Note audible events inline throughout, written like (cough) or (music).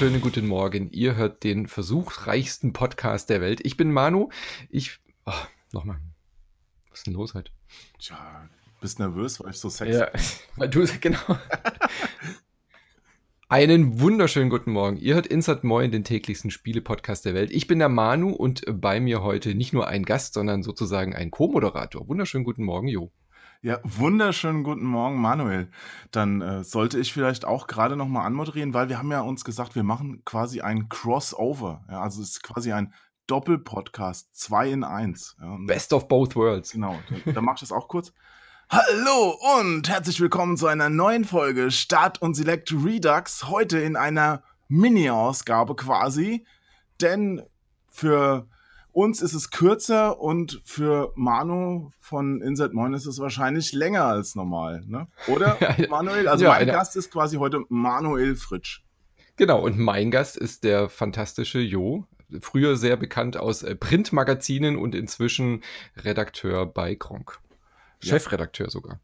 wunderschönen guten Morgen. Ihr hört den versuchsreichsten Podcast der Welt. Ich bin Manu. Ich. Oh, nochmal. Was ist denn los heute? Tja, bist nervös, weil ich so sexy ja, bin. (laughs) Weil du, genau. Einen wunderschönen guten Morgen. Ihr hört Insert Moin, den täglichsten Spiele-Podcast der Welt. Ich bin der Manu und bei mir heute nicht nur ein Gast, sondern sozusagen ein Co-Moderator. Wunderschönen guten Morgen, Jo. Ja, wunderschönen guten Morgen, Manuel. Dann äh, sollte ich vielleicht auch gerade noch mal anmoderieren, weil wir haben ja uns gesagt, wir machen quasi ein Crossover. Ja, also es ist quasi ein Doppelpodcast, zwei in eins. Ja, Best of both worlds. Genau, da, da mach ich das auch kurz. Hallo und herzlich willkommen zu einer neuen Folge Start und Select Redux. Heute in einer Mini-Ausgabe quasi, denn für uns ist es kürzer und für Manu von Insert Moin ist es wahrscheinlich länger als normal, ne? Oder, (laughs) Manuel? Also ja, mein Gast ist quasi heute Manuel Fritsch. Genau, und mein Gast ist der fantastische Jo, früher sehr bekannt aus äh, Printmagazinen und inzwischen Redakteur bei Kronk. Chefredakteur sogar.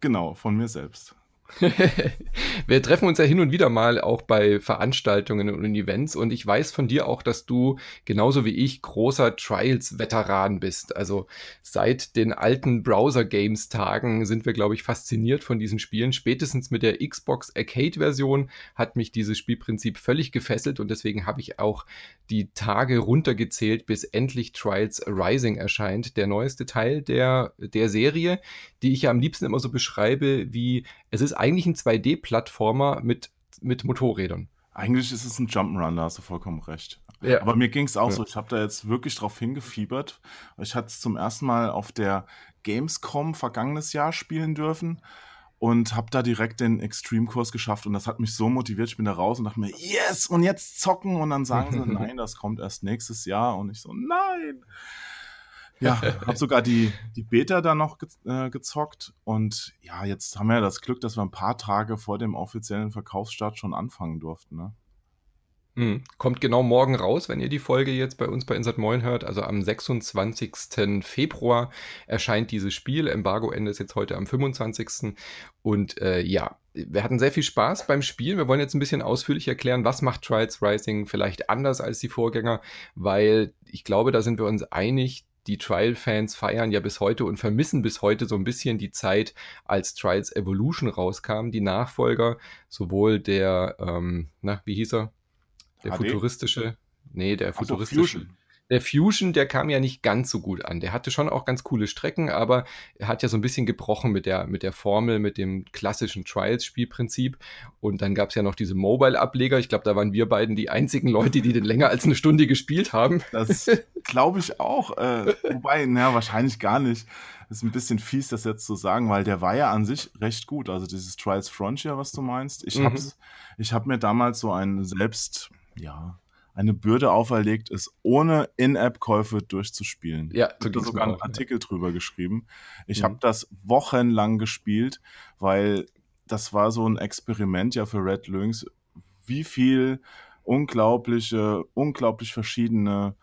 Genau, von mir selbst. (laughs) Wir treffen uns ja hin und wieder mal auch bei Veranstaltungen und Events und ich weiß von dir auch, dass du genauso wie ich großer Trials-Veteran bist. Also seit den alten Browser-Games-Tagen sind wir, glaube ich, fasziniert von diesen Spielen. Spätestens mit der Xbox Arcade-Version hat mich dieses Spielprinzip völlig gefesselt und deswegen habe ich auch die Tage runtergezählt, bis endlich Trials Rising erscheint, der neueste Teil der, der Serie, die ich ja am liebsten immer so beschreibe wie es ist eigentlich ein 2D-Plattformer mit, mit Motorrädern. Eigentlich ist es ein Jump'n'Run, da hast du vollkommen recht. Ja. Aber mir ging es auch ja. so, ich habe da jetzt wirklich drauf hingefiebert. Ich hatte es zum ersten Mal auf der Gamescom vergangenes Jahr spielen dürfen und habe da direkt den Extreme-Kurs geschafft und das hat mich so motiviert. Ich bin da raus und dachte mir, yes, und jetzt zocken und dann sagen sie, (laughs) nein, das kommt erst nächstes Jahr und ich so, nein. Ja, (laughs) habe sogar die, die Beta da noch ge äh, gezockt und ja, jetzt haben wir ja das Glück, dass wir ein paar Tage vor dem offiziellen Verkaufsstart schon anfangen durften. Ne? Mhm. Kommt genau morgen raus, wenn ihr die Folge jetzt bei uns bei Insert Moin hört. Also am 26. Februar erscheint dieses Spiel. Embargo-Ende ist jetzt heute am 25. Und äh, ja, wir hatten sehr viel Spaß beim Spielen. Wir wollen jetzt ein bisschen ausführlich erklären, was macht Trials Rising vielleicht anders als die Vorgänger, weil ich glaube, da sind wir uns einig, die Trial-Fans feiern ja bis heute und vermissen bis heute so ein bisschen die Zeit, als Trials Evolution rauskam. Die Nachfolger, sowohl der, ähm, na, wie hieß er? Der HD? futuristische, nee, der futuristische. So, der Fusion, der kam ja nicht ganz so gut an. Der hatte schon auch ganz coole Strecken, aber er hat ja so ein bisschen gebrochen mit der, mit der Formel, mit dem klassischen Trials-Spielprinzip. Und dann gab es ja noch diese Mobile-Ableger. Ich glaube, da waren wir beiden die einzigen Leute, die den länger als eine Stunde gespielt haben. Das glaube ich auch. Äh, wobei, naja, wahrscheinlich gar nicht. Das ist ein bisschen fies, das jetzt zu sagen, weil der war ja an sich recht gut. Also dieses Trials Frontier, was du meinst. Ich mhm. habe hab mir damals so einen selbst, ja, eine Bürde auferlegt ist, ohne In-App-Käufe durchzuspielen. Ja, ich habe sogar einen Artikel ja. drüber geschrieben. Ich mhm. habe das wochenlang gespielt, weil das war so ein Experiment ja für Red Lynx, wie viel unglaubliche, unglaublich verschiedene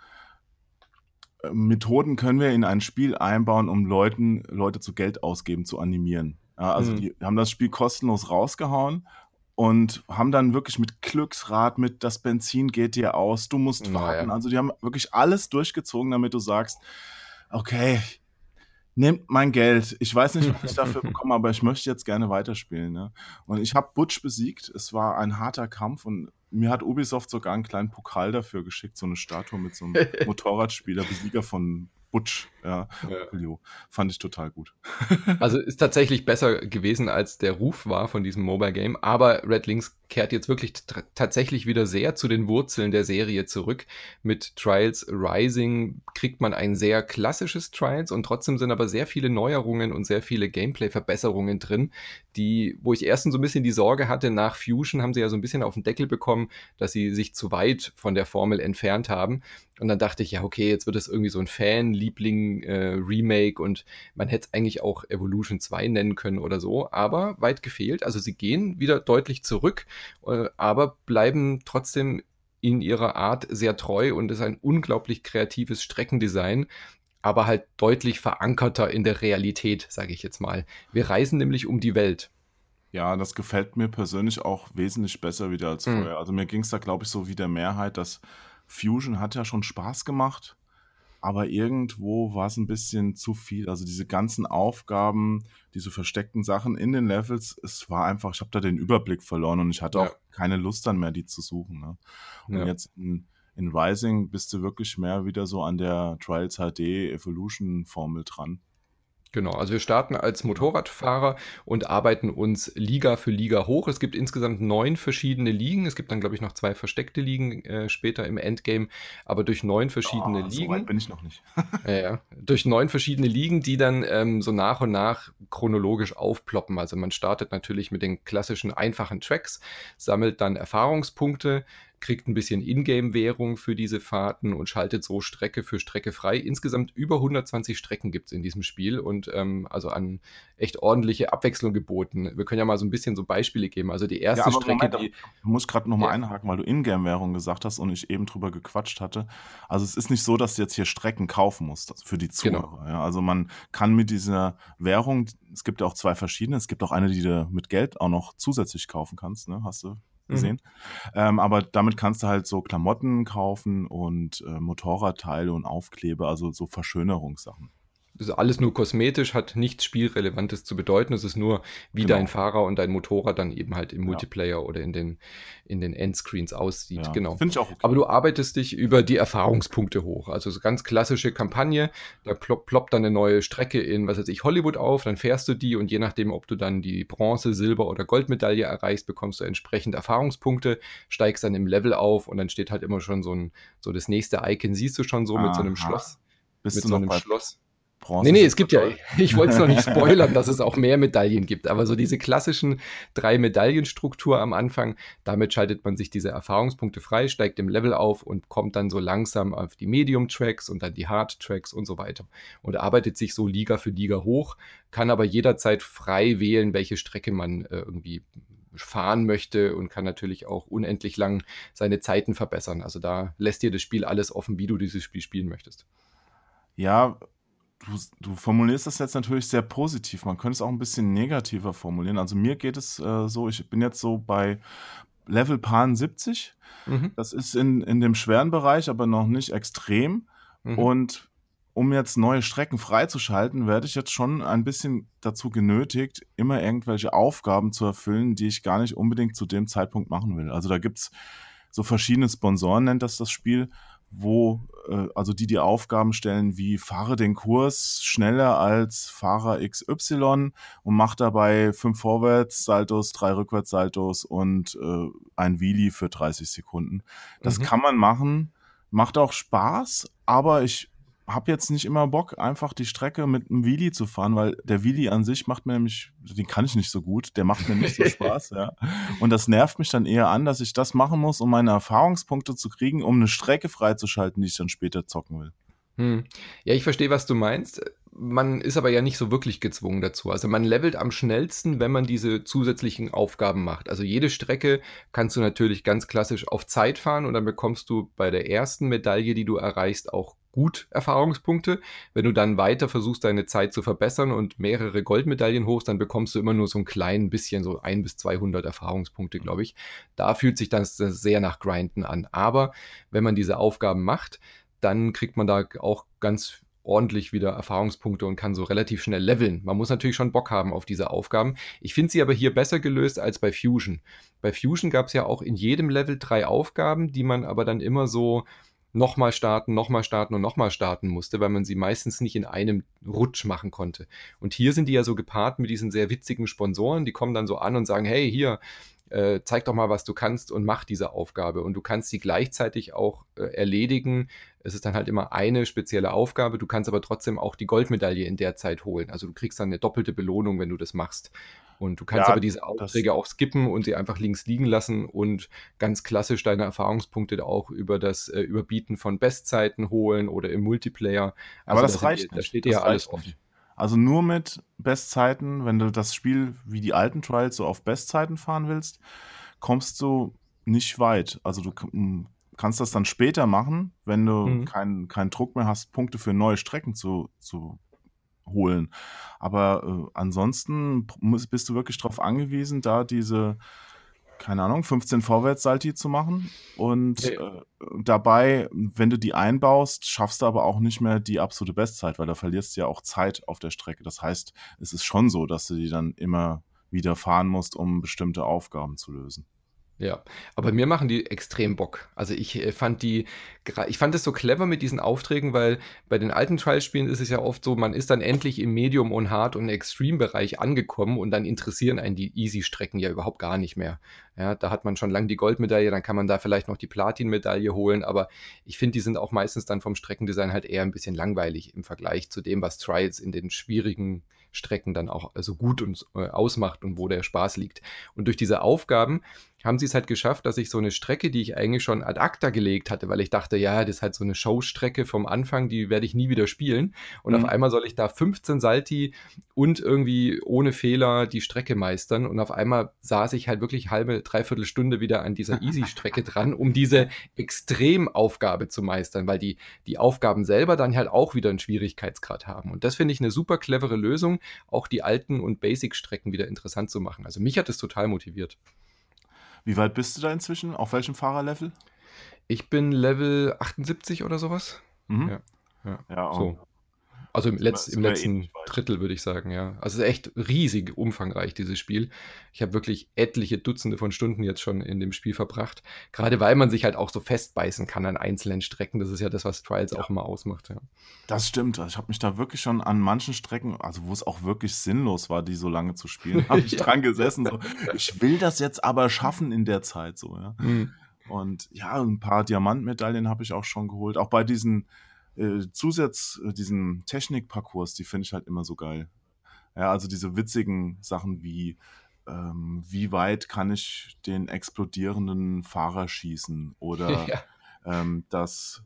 äh, Methoden können wir in ein Spiel einbauen, um Leuten, Leute zu Geld ausgeben zu animieren. Ja, also mhm. die haben das Spiel kostenlos rausgehauen und haben dann wirklich mit Glücksrad, mit das Benzin geht dir aus, du musst warten. Also die haben wirklich alles durchgezogen, damit du sagst, okay, nehmt mein Geld. Ich weiß nicht, was ich (laughs) dafür bekomme, aber ich möchte jetzt gerne weiterspielen. Ne? Und ich habe Butch besiegt. Es war ein harter Kampf und mir hat Ubisoft sogar einen kleinen Pokal dafür geschickt, so eine Statue mit so einem (laughs) Motorradspieler, Besieger von Butch, ja, ja. fand ich total gut. (laughs) also ist tatsächlich besser gewesen, als der Ruf war von diesem Mobile Game, aber Red Links kehrt jetzt wirklich tatsächlich wieder sehr zu den Wurzeln der Serie zurück. Mit Trials Rising kriegt man ein sehr klassisches Trials und trotzdem sind aber sehr viele Neuerungen und sehr viele Gameplay-Verbesserungen drin, die, wo ich erstens so ein bisschen die Sorge hatte, nach Fusion haben sie ja so ein bisschen auf den Deckel bekommen, dass sie sich zu weit von der Formel entfernt haben. Und dann dachte ich, ja, okay, jetzt wird es irgendwie so ein Fan-Liebling-Remake äh, und man hätte es eigentlich auch Evolution 2 nennen können oder so, aber weit gefehlt. Also sie gehen wieder deutlich zurück, äh, aber bleiben trotzdem in ihrer Art sehr treu und ist ein unglaublich kreatives Streckendesign, aber halt deutlich verankerter in der Realität, sage ich jetzt mal. Wir reisen nämlich um die Welt. Ja, das gefällt mir persönlich auch wesentlich besser wieder als Mhm. vorher. Also, mir ging es da, glaube ich, so wie der Mehrheit, dass Fusion hat ja schon Spaß gemacht, aber irgendwo war es ein bisschen zu viel. Also, diese ganzen Aufgaben, diese versteckten Sachen in den Levels, es war einfach ich habe da den Überblick verloren und ich hatte Ja. auch keine Lust dann mehr, die zu suchen, ne? Und Ja. jetzt in in Rising bist du wirklich mehr wieder so an der Trials HD Evolution Formel dran. Genau, also wir starten als Motorradfahrer und arbeiten uns Liga für Liga hoch. Es gibt insgesamt neun verschiedene Ligen. Es gibt dann, glaube ich, noch zwei versteckte Ligen äh, später im Endgame, aber durch neun verschiedene Oh, so Ligen. weit bin ich noch nicht. (laughs) Ja, ja. Durch neun verschiedene Ligen, die dann ähm, so nach und nach chronologisch aufploppen. Also man startet natürlich mit den klassischen einfachen Tracks, sammelt dann Erfahrungspunkte, kriegt ein bisschen Ingame-Währung für diese Fahrten und schaltet so Strecke für Strecke frei. Insgesamt über 120 Strecken gibt es in diesem Spiel und ähm, also an echt ordentliche Abwechslung geboten. Wir können ja mal so ein bisschen so Beispiele geben. Also die erste Ja, Strecke, Moment, die. du musst gerade noch mal Ja. einhaken, weil du Ingame-Währung gesagt hast und ich eben drüber gequatscht hatte. Also es ist nicht so, dass du jetzt hier Strecken kaufen musst für die Genau. Zuhörer. Ja? Also man kann mit dieser Währung, es gibt ja auch zwei verschiedene, es gibt auch eine, die du mit Geld auch noch zusätzlich kaufen kannst, ne? hast du Mhm. gesehen. Ähm, aber damit kannst du halt so Klamotten kaufen und äh, Motorradteile und Aufkleber, also so Verschönerungssachen. Ist alles nur kosmetisch, hat nichts Spielrelevantes zu bedeuten. Es ist nur, wie Genau. dein Fahrer und dein Motorrad dann eben halt im Ja. Multiplayer oder in den, in den Endscreens aussieht. Ja, Genau. Finde ich auch okay. Aber du arbeitest dich über die Erfahrungspunkte hoch. Also so ganz klassische Kampagne. Da plopp, ploppt dann eine neue Strecke in, was weiß ich, Hollywood auf, dann fährst du die und je nachdem, ob du dann die Bronze, Silber oder Goldmedaille erreichst, bekommst du entsprechend Erfahrungspunkte, steigst dann im Level auf und dann steht halt immer schon so ein, so das nächste Icon siehst du schon so mit so einem Aha. Schloss. Bist mit du so noch einem Schloss. Bronze? Nee, nee, es gibt ja, (laughs) ich wollte es noch nicht spoilern, dass es auch mehr Medaillen gibt, aber so diese klassischen drei Medaillenstruktur am Anfang, damit schaltet man sich diese Erfahrungspunkte frei, steigt im Level auf und kommt dann so langsam auf die Medium-Tracks und dann die Hard-Tracks und so weiter und arbeitet sich so Liga für Liga hoch, kann aber jederzeit frei wählen, welche Strecke man äh, irgendwie fahren möchte und kann natürlich auch unendlich lang seine Zeiten verbessern. Also da lässt dir das Spiel alles offen, wie du dieses Spiel spielen möchtest. Ja, du, du formulierst das jetzt natürlich sehr positiv. Man könnte es auch ein bisschen negativer formulieren. Also mir geht es äh, so, ich bin jetzt so bei Level Pan 70. Mhm. Das ist in, in dem schweren Bereich, aber noch nicht extrem. Mhm. Und um jetzt neue Strecken freizuschalten, werde ich jetzt schon ein bisschen dazu genötigt, immer irgendwelche Aufgaben zu erfüllen, die ich gar nicht unbedingt zu dem Zeitpunkt machen will. Also da gibt es so verschiedene Sponsoren, nennt das das Spiel, wo, äh, also die die Aufgaben stellen, wie fahre den Kurs schneller als Fahrer XY und mach dabei fünf Vorwärtssaltos, drei Rückwärtssaltos und äh, ein Wheelie für 30 Sekunden. Das Mhm. kann man machen, macht auch Spaß, aber ich habe jetzt nicht immer Bock, einfach die Strecke mit einem Wheelie zu fahren, weil der Wheelie an sich macht mir nämlich, den kann ich nicht so gut, der macht mir nicht so (laughs) Spaß, ja. Und das nervt mich dann eher an, dass ich das machen muss, um meine Erfahrungspunkte zu kriegen, um eine Strecke freizuschalten, die ich dann später zocken will. Hm. Ja, ich verstehe, was du meinst. Man ist aber ja nicht so wirklich gezwungen dazu. Also man levelt am schnellsten, wenn man diese zusätzlichen Aufgaben macht. Also jede Strecke kannst du natürlich ganz klassisch auf Zeit fahren und dann bekommst du bei der ersten Medaille, die du erreichst, auch gut Erfahrungspunkte. Wenn du dann weiter versuchst, deine Zeit zu verbessern und mehrere Goldmedaillen hochst, dann bekommst du immer nur so ein klein bisschen, so ein bis 200 Erfahrungspunkte, glaube ich. Da fühlt sich das sehr nach Grinden an. Aber wenn man diese Aufgaben macht, dann kriegt man da auch ganz ordentlich wieder Erfahrungspunkte und kann so relativ schnell leveln. Man muss natürlich schon Bock haben auf diese Aufgaben. Ich finde sie aber hier besser gelöst als bei Fusion. Bei Fusion gab es ja auch in jedem Level drei Aufgaben, die man aber dann immer so nochmal starten, nochmal starten und nochmal starten musste, weil man sie meistens nicht in einem Rutsch machen konnte. Und hier sind die ja so gepaart mit diesen sehr witzigen Sponsoren, die kommen dann so an und sagen, hey, hier, äh, zeig doch mal, was du kannst und mach diese Aufgabe. Und du kannst sie gleichzeitig auch äh, erledigen. Es ist dann halt immer eine spezielle Aufgabe. Du kannst aber trotzdem auch die Goldmedaille in der Zeit holen. Also du kriegst dann eine doppelte Belohnung, wenn du das machst. Und du kannst Ja, aber diese Aufträge auch skippen und sie einfach links liegen lassen und ganz klassisch deine Erfahrungspunkte auch über das äh, Überbieten von Bestzeiten holen oder im Multiplayer. Aber Also das da sind reicht dir- Da steht Das ja alles offen. Also nur mit Bestzeiten, wenn du das Spiel wie die alten Trials so auf Bestzeiten fahren willst, kommst du nicht weit. Also du k- m, kannst das dann später machen, wenn du Mhm. keinen keinen Druck mehr hast, Punkte für neue Strecken zu, zu holen. Aber äh, ansonsten muss, bist du wirklich darauf angewiesen, da diese, keine Ahnung, 15 Vorwärtssalti zu machen. Und Ja. äh, dabei, wenn du die einbaust, schaffst du aber auch nicht mehr die absolute Bestzeit, weil da verlierst du ja auch Zeit auf der Strecke. Das heißt, es ist schon so, dass du die dann immer wieder fahren musst, um bestimmte Aufgaben zu lösen. Ja, aber mir machen die extrem Bock. Also ich äh, fand die, ich fand es so clever mit diesen Aufträgen, weil bei den alten Trial-Spielen ist es ja oft so, man ist dann endlich im Medium- und Hard- und Extreme-Bereich angekommen und dann interessieren einen die Easy-Strecken ja überhaupt gar nicht mehr. Ja, da hat man schon lange die Goldmedaille, dann kann man da vielleicht noch die Platin-Medaille holen, aber ich finde, die sind auch meistens dann vom Streckendesign halt eher ein bisschen langweilig im Vergleich zu dem, was Trials in den schwierigen Strecken dann auch äh, so gut und äh, ausmacht und wo der Spaß liegt. Und durch diese Aufgaben haben sie es halt geschafft, dass ich so eine Strecke, die ich eigentlich schon ad acta gelegt hatte, weil ich dachte, ja, das ist halt so eine Showstrecke vom Anfang, die werde ich nie wieder spielen. Und Mhm. auf einmal soll ich da 15 Salti und irgendwie ohne Fehler die Strecke meistern. Und auf einmal saß ich halt wirklich halbe, dreiviertel Stunde wieder an dieser (laughs) Easy-Strecke dran, um diese Extremaufgabe zu meistern, weil die, die Aufgaben selber dann halt auch wieder einen Schwierigkeitsgrad haben. Und das finde ich eine super clevere Lösung, auch die alten und Basic-Strecken wieder interessant zu machen. Also mich hat es total motiviert. Wie weit bist du da inzwischen? Auf welchem Fahrerlevel? Ich bin Level 78 oder sowas. Mhm. Ja. Ja. Ja, So. Also im, Letz-, im wir letzten. Drittel würde ich sagen, ja. Also es ist echt riesig umfangreich, dieses Spiel. Ich habe wirklich etliche Dutzende von Stunden jetzt schon in dem Spiel verbracht. Gerade weil man sich halt auch so festbeißen kann an einzelnen Strecken. Das ist ja das, was Trials auch immer ausmacht. Ja. Das stimmt. Also Ich habe mich da wirklich schon an manchen Strecken, also wo es auch wirklich sinnlos war, die so lange zu spielen, (laughs) habe ich Ja. dran gesessen. So, ich will das jetzt aber schaffen in der Zeit. So, ja. Hm. Und ja, ein paar Diamantmedaillen habe ich auch schon geholt. Auch bei diesen äh, Zusatz, äh, diesen Technikparcours, die finde ich halt immer so geil. Ja, also diese witzigen Sachen wie, ähm, wie weit kann ich den explodierenden Fahrer schießen? Oder (laughs) Ja. ähm, das,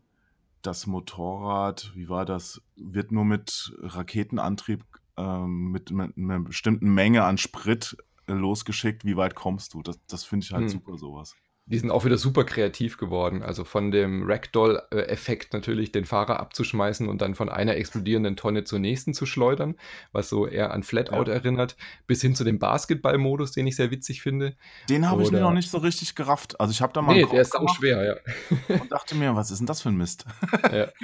das Motorrad, wie war das, wird nur mit Raketenantrieb, ähm, mit, mit einer bestimmten Menge an Sprit äh, losgeschickt. Wie weit kommst du? Das, das finde ich halt Hm. super, sowas. Die sind auch wieder super kreativ geworden. Also von dem Ragdoll-Effekt natürlich, den Fahrer abzuschmeißen und dann von einer explodierenden Tonne zur nächsten zu schleudern, was so eher an Flatout Ja. erinnert, bis hin zu dem Basketball-Modus, den ich sehr witzig finde. Den habe ich mir noch nicht so richtig gerafft. Also ich habe da mal Nee, der ist auch schwer, ja. und dachte mir, was ist denn das für ein Mist? ja. (laughs)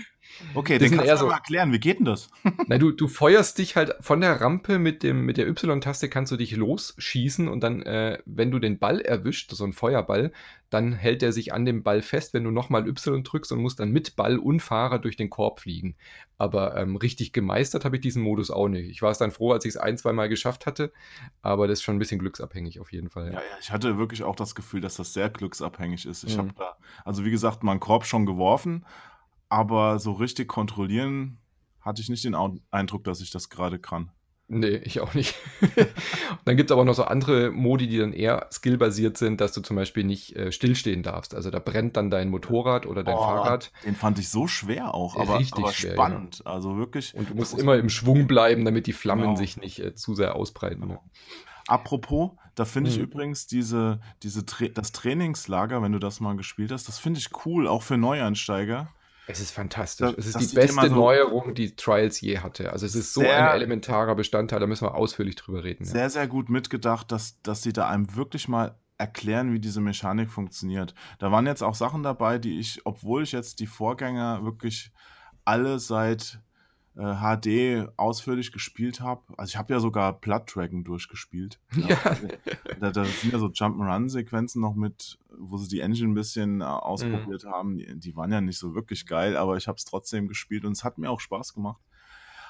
Okay, Das den kannst du so- mal erklären. Wie geht denn das? Na, du, du (laughs) feuerst dich halt von der Rampe mit, dem, mit der Y-Taste kannst du dich losschießen und dann, äh, wenn du den Ball erwischt, so ein Feuerball, dann hält er sich an dem Ball fest, wenn du nochmal Y drückst und musst dann mit Ball und Fahrer durch den Korb fliegen. Aber ähm, richtig gemeistert habe ich diesen Modus auch nicht. Ich war es dann froh, als ich es ein, zwei Mal geschafft hatte, aber das ist schon ein bisschen glücksabhängig auf jeden Fall. Ja, ja, ich hatte wirklich auch das Gefühl, dass das sehr glücksabhängig ist. Ich Mhm. habe da, also wie gesagt, meinen Korb schon geworfen, aber so richtig kontrollieren hatte ich nicht den Eindruck, dass ich das gerade kann. Nee, ich auch nicht. (laughs) dann gibt es aber noch so andere Modi, die dann eher skillbasiert sind, dass du zum Beispiel nicht äh, stillstehen darfst. Also da brennt dann dein Motorrad oder dein Oh, Fahrrad Den fand ich so schwer auch, aber, Richtig aber schwer, spannend. Also wirklich. und du musst muss immer im Schwung bleiben, damit die Flammen Genau. sich nicht äh, zu sehr ausbreiten. Ne? Apropos, da finde ich Mhm. übrigens diese, diese Tra das Trainingslager, wenn du das mal gespielt hast, das finde ich cool, auch für Neueinsteiger. Es ist fantastisch. Da- es ist das die beste so- Neuerung, die Trials je hatte. Also es ist so ein elementarer Bestandteil, da müssen wir ausführlich drüber reden. Ja. Sehr, sehr gut mitgedacht, dass, dass sie da einem wirklich mal erklären, wie diese Mechanik funktioniert. Da waren jetzt auch Sachen dabei, die ich, obwohl ich jetzt die Vorgänger wirklich alle seit äh, HD ausführlich gespielt habe, also ich habe ja sogar Blood Dragon durchgespielt. (laughs) Ja. Da, da sind ja so Jump'n'Run-Sequenzen noch mit, wo sie die Engine ein bisschen äh, ausprobiert Mhm. haben. Die, die waren ja nicht so wirklich geil, aber ich habe es trotzdem gespielt und es hat mir auch Spaß gemacht.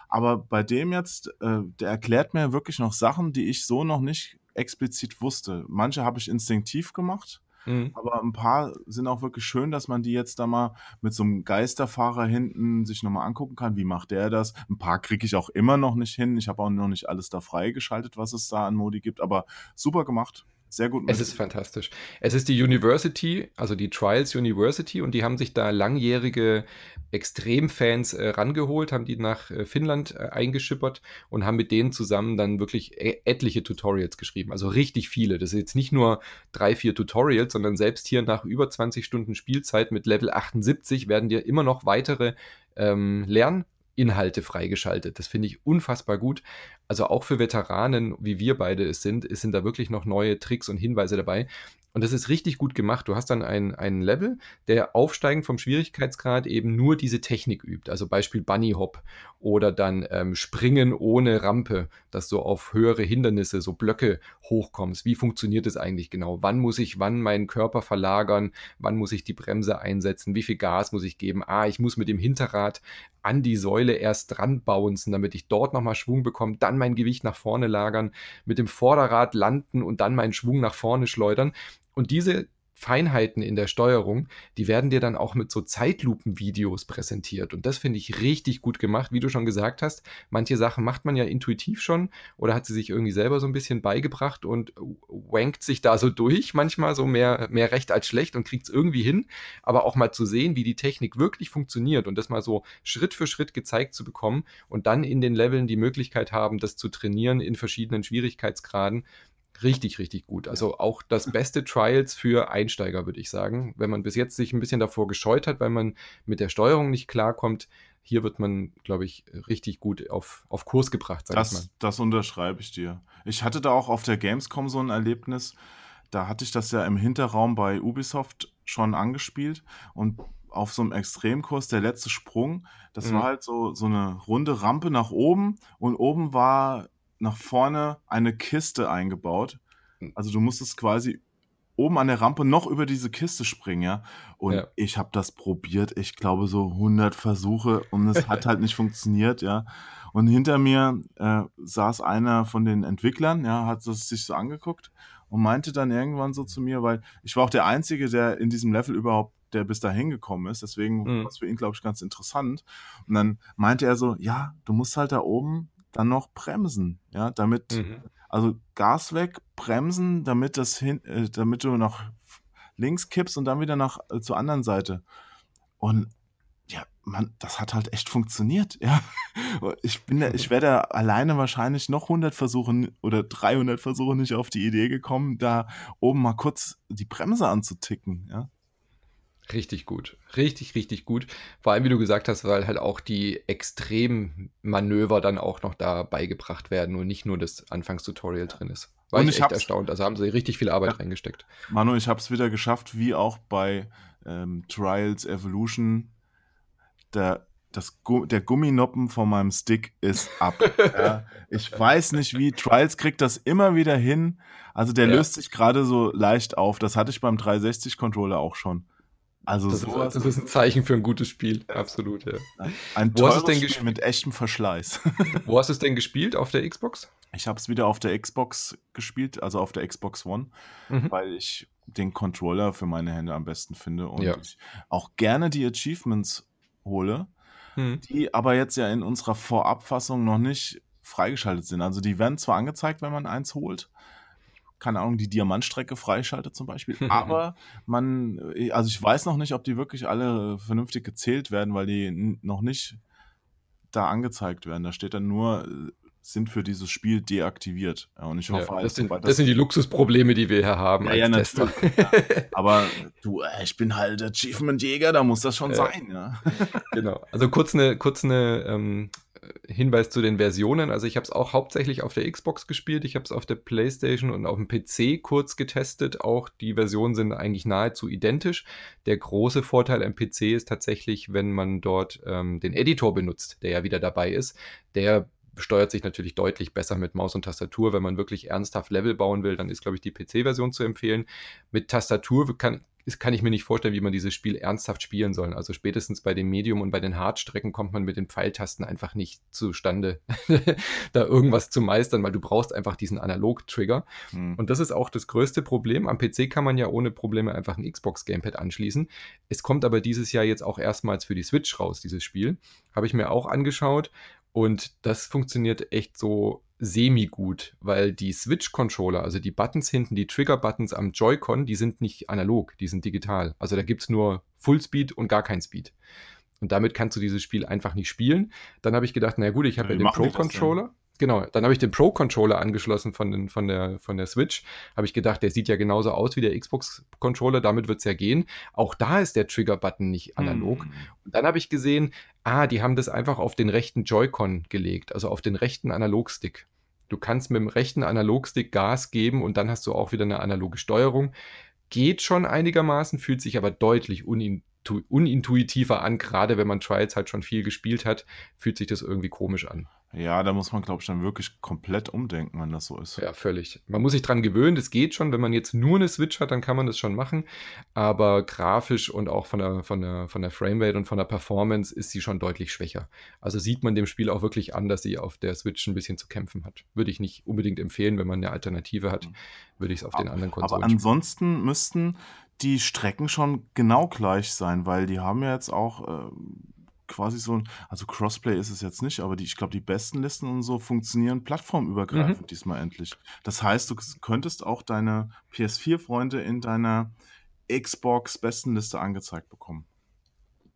Aber bei dem jetzt, äh, der erklärt mir wirklich noch Sachen, die ich so noch nicht explizit wusste. Manche habe ich instinktiv gemacht, Mhm. aber ein paar sind auch wirklich schön, dass man die jetzt da mal mit so einem Geisterfahrer hinten sich nochmal angucken kann. Wie macht der das? Ein paar kriege ich auch immer noch nicht hin. Ich habe auch noch nicht alles da freigeschaltet, was es da an Modi gibt, aber super gemacht. Sehr gut. Es ist fantastisch. Es ist die University, also die Trials University, und die haben sich da langjährige Extremfans äh, rangeholt, haben die nach äh, Finnland äh, eingeschippert und haben mit denen zusammen dann wirklich e etliche Tutorials geschrieben. Also richtig viele. Das ist jetzt nicht nur drei, vier Tutorials, sondern selbst hier nach über 20 Stunden Spielzeit mit Level 78 werden dir immer noch weitere ähm, Lern Inhalte freigeschaltet. Das finde ich unfassbar gut. Also auch für Veteranen, wie wir beide es sind, sind da wirklich noch neue Tricks und Hinweise dabei. Und das ist richtig gut gemacht. Du hast dann ein, ein Level, der aufsteigend vom Schwierigkeitsgrad eben nur diese Technik übt. Also Beispiel Bunny Hop oder dann ähm, Springen ohne Rampe, dass du auf höhere Hindernisse, so Blöcke hochkommst. Wie funktioniert es eigentlich genau? Wann muss ich wann meinen Körper verlagern? Wann muss ich die Bremse einsetzen? Wie viel Gas muss ich geben? Ah, ich muss mit dem Hinterrad an die Säule erst dran bouncen, damit ich dort nochmal Schwung bekomme, dann mein Gewicht nach vorne lagern, mit dem Vorderrad landen und dann meinen Schwung nach vorne schleudern. Und diese Feinheiten in der Steuerung, die werden dir dann auch mit so Zeitlupenvideos präsentiert. Und das finde ich richtig gut gemacht, wie du schon gesagt hast. Manche Sachen macht man ja intuitiv schon oder hat sie sich irgendwie selber so ein bisschen beigebracht und wankt sich da so durch, manchmal so mehr, mehr recht als schlecht und kriegt es irgendwie hin. Aber auch mal zu sehen, wie die Technik wirklich funktioniert und das mal so Schritt für Schritt gezeigt zu bekommen und dann in den Leveln die Möglichkeit haben, das zu trainieren in verschiedenen Schwierigkeitsgraden richtig, richtig gut. Also auch das beste Trials für Einsteiger, würde ich sagen. Wenn man bis jetzt sich ein bisschen davor gescheut hat, weil man mit der Steuerung nicht klarkommt, hier wird man, glaube ich, richtig gut auf, auf Kurs gebracht. das, das unterschreibe ich dir. Ich hatte da auch auf der Gamescom so ein Erlebnis. Da hatte ich das ja im Hinterraum bei Ubisoft schon angespielt und auf so einem Extremkurs, der letzte Sprung, das mhm. war halt so, so eine runde Rampe nach oben und oben war nach vorne eine Kiste eingebaut. Hm. Also du musstest quasi oben an der Rampe noch über diese Kiste springen, ja. Und ja. ich habe das probiert, ich glaube so 100 Versuche und es hat (laughs) halt nicht funktioniert, ja. Und hinter mir äh, saß einer von den Entwicklern, ja, hat das sich so angeguckt und meinte dann irgendwann so zu mir, weil ich war auch der Einzige, der in diesem Level überhaupt der bis dahin gekommen ist. Deswegen mhm. war es für ihn, glaube ich, ganz interessant. Und dann meinte er so, ja, du musst halt da oben dann noch bremsen, ja, damit, mhm. also Gas weg, bremsen, damit das hin, äh, damit du nach links kippst und dann wieder nach äh, zur anderen Seite. Und ja, man, das hat halt echt funktioniert, ja. (laughs) Ich bin, da, ich wäre alleine wahrscheinlich noch 100 Versuche oder 300 Versuche nicht auf die Idee gekommen, da oben mal kurz die Bremse anzuticken, ja. Richtig gut. Richtig, richtig gut. Vor allem, wie du gesagt hast, weil halt auch die Extremmanöver dann auch noch da beigebracht werden und nicht nur das Anfangstutorial drin ist. War und ich, ich echt erstaunt. Also haben sie richtig viel Arbeit ja. reingesteckt. Manu, ich habe es wieder geschafft, wie auch bei ähm, Trials Evolution. Der, das, der Gumminoppen von meinem Stick ist ab. (laughs) ja. Ich weiß nicht wie. Trials kriegt das immer wieder hin. Also der ja. löst sich gerade so leicht auf. Das hatte ich beim 360-Controller auch schon. Also das, sowas. Ist, das ist ein Zeichen für ein gutes Spiel, absolut, ja. Ein Wo hast denn Spiel mit echtem Verschleiß. Wo hast du es denn gespielt? Auf der Xbox? Ich habe es wieder auf der Xbox gespielt, also auf der Xbox One, mhm. weil ich den Controller für meine Hände am besten finde und ja. ich auch gerne die Achievements hole, mhm. die aber jetzt ja in unserer Vorabfassung noch nicht freigeschaltet sind. Also die werden zwar angezeigt, wenn man eins holt, keine Ahnung, die Diamantstrecke freischaltet zum Beispiel. (laughs) Aber man, äh, also ich weiß noch nicht, ob die wirklich alle vernünftig gezählt werden, weil die noch nicht da angezeigt werden. Da steht dann nur, äh, sind für dieses Spiel deaktiviert. und ich hoffe, ja, das, sind, das, sind, die Luxusprobleme, die wir hier haben. Ja, ja natürlich. ja. Aber du, äh, ich bin halt Achievement-Jäger, da muss das schon sein. Ja. (laughs) Genau. Also kurz eine, kurz eine ähm, Hinweis zu den Versionen. Also ich habe es auch hauptsächlich auf der Xbox gespielt. Ich habe es auf der PlayStation und auf dem PC kurz getestet. Auch die Versionen sind eigentlich nahezu identisch. Der große Vorteil am PC ist tatsächlich, wenn man dort ähm, den Editor benutzt, der ja wieder dabei ist. Der steuert sich natürlich deutlich besser mit Maus und Tastatur. Wenn man wirklich ernsthaft Level bauen will, dann ist, glaube ich, die PC-Version zu empfehlen. Mit Tastatur kann, ist, kann ich mir nicht vorstellen, wie man dieses Spiel ernsthaft spielen soll. Also spätestens bei dem Medium und bei den Hardstrecken kommt man mit den Pfeiltasten einfach nicht zustande, (laughs) da irgendwas zu meistern, weil du brauchst einfach diesen Analog-Trigger. Hm. Und das ist auch das größte Problem. Am PC kann man ja ohne Probleme einfach ein Xbox-Gamepad anschließen. Es kommt aber dieses Jahr jetzt auch erstmals für die Switch raus, dieses Spiel. Habe ich mir auch angeschaut. Und das funktioniert echt so semi-gut, weil die Switch-Controller, also die Buttons hinten, die Trigger-Buttons am Joy-Con, die sind nicht analog, die sind digital. Also da gibt es nur Fullspeed und gar kein Speed. Und damit kannst du dieses Spiel einfach nicht spielen. Dann habe ich gedacht, na gut, ich habe ja, ja den Pro-Controller. Genau, dann habe ich den Pro-Controller angeschlossen von, den, von, der, von der Switch. Habe ich gedacht, der sieht ja genauso aus wie der Xbox-Controller, damit wird es ja gehen. Auch da ist der Trigger-Button nicht analog. Hm. Und dann habe ich gesehen, ah, die haben das einfach auf den rechten Joy-Con gelegt, also auf den rechten Analogstick. Du kannst mit dem rechten Analogstick Gas geben und dann hast du auch wieder eine analoge Steuerung. Geht schon einigermaßen, fühlt sich aber deutlich unin unintuitiver an, gerade wenn man Trials halt schon viel gespielt hat, fühlt sich das irgendwie komisch an. Ja, da muss man, glaube ich, dann wirklich komplett umdenken, wenn das so ist. Ja, völlig. Man muss sich dran gewöhnen, das geht schon. Wenn man jetzt nur eine Switch hat, dann kann man das schon machen. Aber grafisch und auch von der, von der, von der Framerate und von der Performance ist sie schon deutlich schwächer. Also sieht man dem Spiel auch wirklich an, dass sie auf der Switch ein bisschen zu kämpfen hat. Würde ich nicht unbedingt empfehlen, wenn man eine Alternative hat, würde ich es auf den anderen Konsolen Aber ansonsten spielen. müssten die Strecken schon genau gleich sein, weil die haben ja jetzt auch. Äh, quasi so ein, also Crossplay ist es jetzt nicht, aber die, ich glaube, die besten Listen und so funktionieren plattformübergreifend mhm. diesmal endlich. Das heißt, du könntest auch deine PS4-Freunde in deiner Xbox-Bestenliste angezeigt bekommen.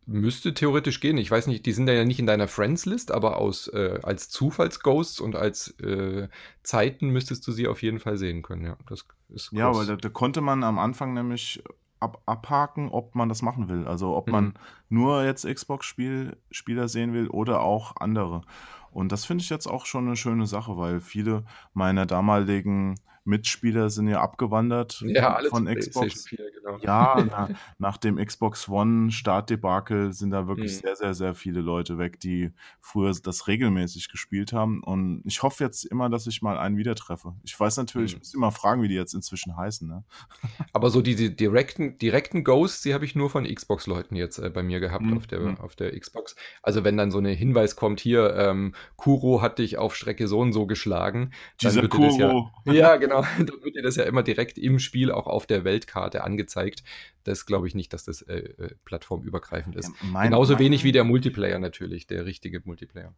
Müsste theoretisch gehen. Ich weiß nicht, die sind ja nicht in deiner Friends-List, aber aus, äh, als Zufallsghosts und als äh, Zeiten müsstest du sie auf jeden Fall sehen können. Ja, das ist Ja, weil da, da, konnte man am Anfang nämlich ab, abhaken, ob man das machen will. Also ob mhm. man nur jetzt Xbox-Spieler sehen will oder auch andere. Und das finde ich jetzt auch schon eine schöne Sache, weil viele meiner damaligen Mitspieler sind ja abgewandert ja, alle von Xbox. 4, genau. Ja, (laughs) na, nach dem Xbox One Startdebakel sind da wirklich mhm. sehr, sehr, sehr viele Leute weg, die früher das regelmäßig gespielt haben. Und ich hoffe jetzt immer, dass ich mal einen wieder treffe. Ich weiß natürlich, mhm. ich muss immer fragen, wie die jetzt inzwischen heißen. Ne? (laughs) Aber so diese direkten, direkten Ghosts, die habe ich nur von Xbox-Leuten jetzt äh, bei mir gehabt mhm. auf, der, mhm. auf der Xbox. Also wenn dann so ein Hinweis kommt, hier, ähm, Kuro hat dich auf Strecke so und so geschlagen. Dieser Kuro. Ja, (laughs) ja, genau genau. (laughs) Dann wird dir das ja immer direkt im Spiel auch auf der Weltkarte angezeigt. Das glaube ich nicht, dass das äh, äh plattformübergreifend ist. Ja, mein, Genauso mein, wenig wie der Multiplayer natürlich, der richtige Multiplayer.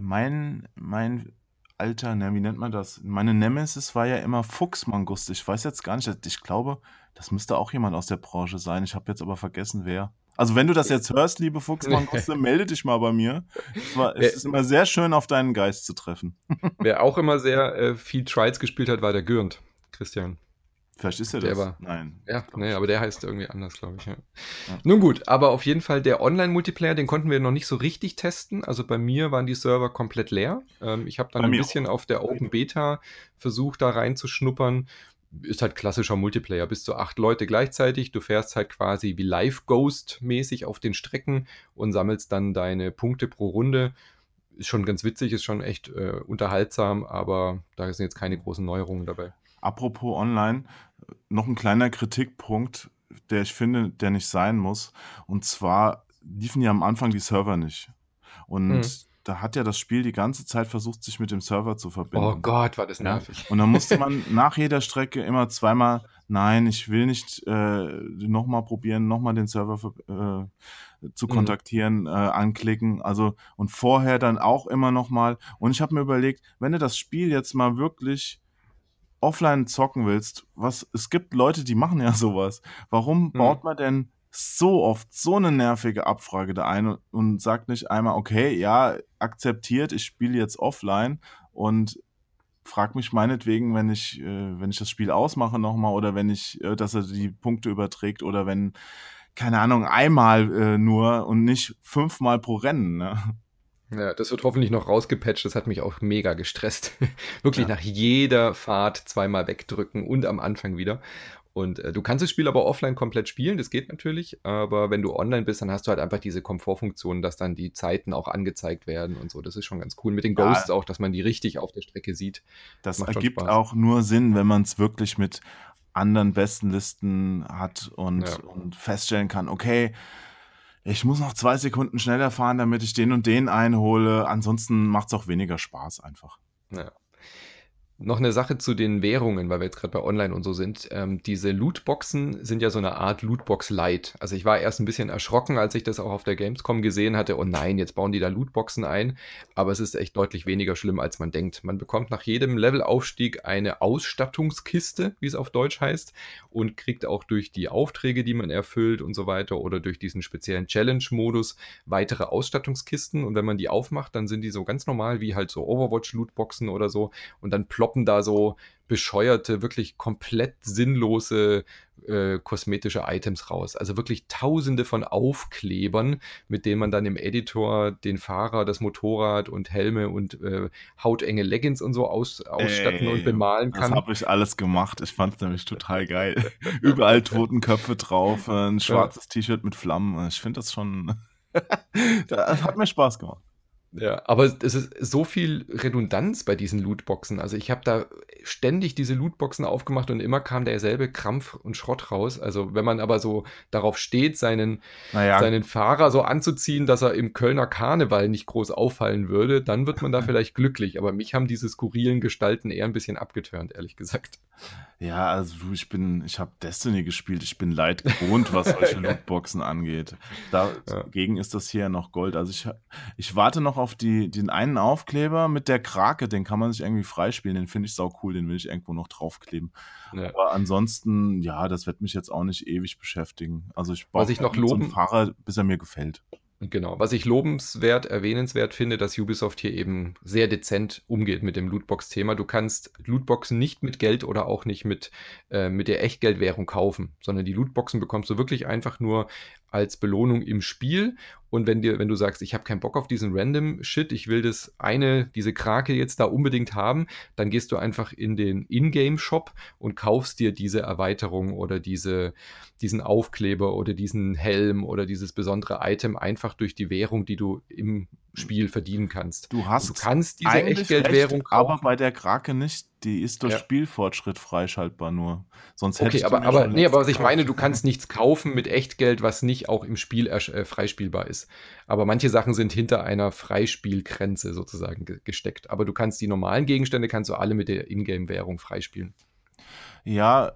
Mein, mein alter, ne, wie nennt man das? Meine Nemesis war ja immer Fuchsmangust. Ich weiß jetzt gar nicht, ich glaube, das müsste auch jemand aus der Branche sein. Ich habe jetzt aber vergessen, wer. Also wenn du das jetzt hörst, liebe Fuchsmanguste, (laughs) melde dich mal bei mir. Es, war, es, ist immer sehr schön, auf deinen Geist zu treffen. (laughs) Wer auch immer sehr äh, viel Trials gespielt hat, war der Gürnt, Christian. Vielleicht ist er der das. War, Nein. Ja, nee, aber der heißt irgendwie anders, glaube ich. Ja. Ja. Nun gut, aber auf jeden Fall der Online-Multiplayer, den konnten wir noch nicht so richtig testen. Also bei mir waren die Server komplett leer. Ähm, ich habe dann bei ein bisschen auch. auf der Open Beta versucht, da reinzuschnuppern ist halt klassischer Multiplayer. Bis zu acht Leute gleichzeitig. Du fährst halt quasi wie Live-Ghost-mäßig auf den Strecken und sammelst dann deine Punkte pro Runde. Ist schon ganz witzig, ist schon echt äh, unterhaltsam, aber da sind jetzt keine großen Neuerungen dabei. Apropos online, noch ein kleiner Kritikpunkt, der ich finde, der nicht sein muss. Und zwar liefen ja am Anfang die Server nicht. Und mhm da hat ja das Spiel die ganze Zeit versucht, sich mit dem Server zu verbinden. Oh Gott, war das nervig. Und dann musste man (laughs) nach jeder Strecke immer zweimal, nein, ich will nicht äh, nochmal probieren, nochmal den Server äh, zu mhm. kontaktieren, mhm. äh, anklicken. Also und vorher dann auch immer nochmal. Und ich habe mir überlegt, wenn du das Spiel jetzt mal wirklich offline zocken willst, was es gibt Leute, die machen ja sowas. Warum mhm. baut man denn so oft so eine nervige Abfrage da ein und, und sagt nicht einmal, okay, ja, akzeptiert, ich spiele jetzt offline und frag mich meinetwegen, wenn ich, äh, wenn ich das Spiel ausmache nochmal oder wenn ich, äh, dass er die Punkte überträgt oder wenn, keine Ahnung, einmal äh, nur und nicht fünfmal pro Rennen. Ne? Ja, das wird hoffentlich noch rausgepatcht. Das hat mich auch mega gestresst. (laughs) Wirklich ja. nach jeder Fahrt zweimal wegdrücken und am Anfang wieder. Und äh, du kannst das Spiel aber offline komplett spielen, das geht natürlich, aber wenn du online bist, dann hast du halt einfach diese Komfortfunktion, dass dann die Zeiten auch angezeigt werden und so. Das ist schon ganz cool. Mit den ja, Ghosts auch, dass man die richtig auf der Strecke sieht. Das, das ergibt auch nur Sinn, wenn man es wirklich mit anderen besten Listen hat und, ja. und feststellen kann, okay, ich muss noch zwei Sekunden schneller fahren, damit ich den und den einhole. Ansonsten macht es auch weniger Spaß einfach. Ja. Noch eine Sache zu den Währungen, weil wir jetzt gerade bei Online und so sind. Ähm, diese Lootboxen sind ja so eine Art Lootbox Light. Also ich war erst ein bisschen erschrocken, als ich das auch auf der Gamescom gesehen hatte. Oh nein, jetzt bauen die da Lootboxen ein. Aber es ist echt deutlich weniger schlimm, als man denkt. Man bekommt nach jedem Levelaufstieg eine Ausstattungskiste, wie es auf Deutsch heißt, und kriegt auch durch die Aufträge, die man erfüllt und so weiter oder durch diesen speziellen Challenge-Modus weitere Ausstattungskisten. Und wenn man die aufmacht, dann sind die so ganz normal wie halt so Overwatch-Lootboxen oder so. Und dann ploppt ploppen da so bescheuerte, wirklich komplett sinnlose äh, kosmetische Items raus. Also wirklich tausende von Aufklebern, mit denen man dann im Editor den Fahrer, das Motorrad und Helme und äh, hautenge Leggings und so aus, ausstatten Ey, und bemalen kann. Das habe ich alles gemacht. Ich fand es nämlich total geil. (laughs) (laughs) Überall Totenköpfe drauf, ein schwarzes ja. T-Shirt mit Flammen. Ich finde das schon. (laughs) das hat mir Spaß gemacht. Ja, aber es ist so viel Redundanz bei diesen Lootboxen. Also ich habe da ständig diese Lootboxen aufgemacht und immer kam derselbe Krampf und Schrott raus. Also wenn man aber so darauf steht, seinen, naja. seinen Fahrer so anzuziehen, dass er im Kölner Karneval nicht groß auffallen würde, dann wird man da (laughs) vielleicht glücklich. Aber mich haben diese skurrilen Gestalten eher ein bisschen abgeturnt, ehrlich gesagt. Ja, also ich bin, ich habe Destiny gespielt, ich bin leid gewohnt, was (laughs) solche Lootboxen angeht. Dagegen ja. ist das hier ja noch Gold. Also ich, ich warte noch auf die, den einen Aufkleber mit der Krake, den kann man sich irgendwie freispielen, den finde ich sau cool, den will ich irgendwo noch draufkleben. Ja. Aber ansonsten, ja, das wird mich jetzt auch nicht ewig beschäftigen. Also ich baue noch loben, so einen Fahrer, bis er mir gefällt. Genau, was ich lobenswert, erwähnenswert finde, dass Ubisoft hier eben sehr dezent umgeht mit dem Lootbox-Thema. Du kannst Lootboxen nicht mit Geld oder auch nicht mit, äh, mit der Echtgeldwährung kaufen, sondern die Lootboxen bekommst du wirklich einfach nur als Belohnung im Spiel. Und wenn dir, wenn du sagst, ich habe keinen Bock auf diesen random Shit, ich will das eine, diese Krake jetzt da unbedingt haben, dann gehst du einfach in den Ingame-Shop und kaufst dir diese Erweiterung oder diese, diesen Aufkleber oder diesen Helm oder dieses besondere Item einfach durch die Währung, die du im Spiel verdienen kannst. Du hast du kannst diese Echtgeldwährung kaufen. Aber bei der Krake nicht, die ist durch ja. Spielfortschritt freischaltbar nur. Sonst okay, aber, aber, nee, aber was ich meine, du kannst nichts kaufen mit Echtgeld, was nicht auch im Spiel äh, freispielbar ist. Aber manche Sachen sind hinter einer Freispielgrenze sozusagen ge gesteckt. Aber du kannst die normalen Gegenstände kannst du alle mit der Ingame-Währung freispielen. Ja,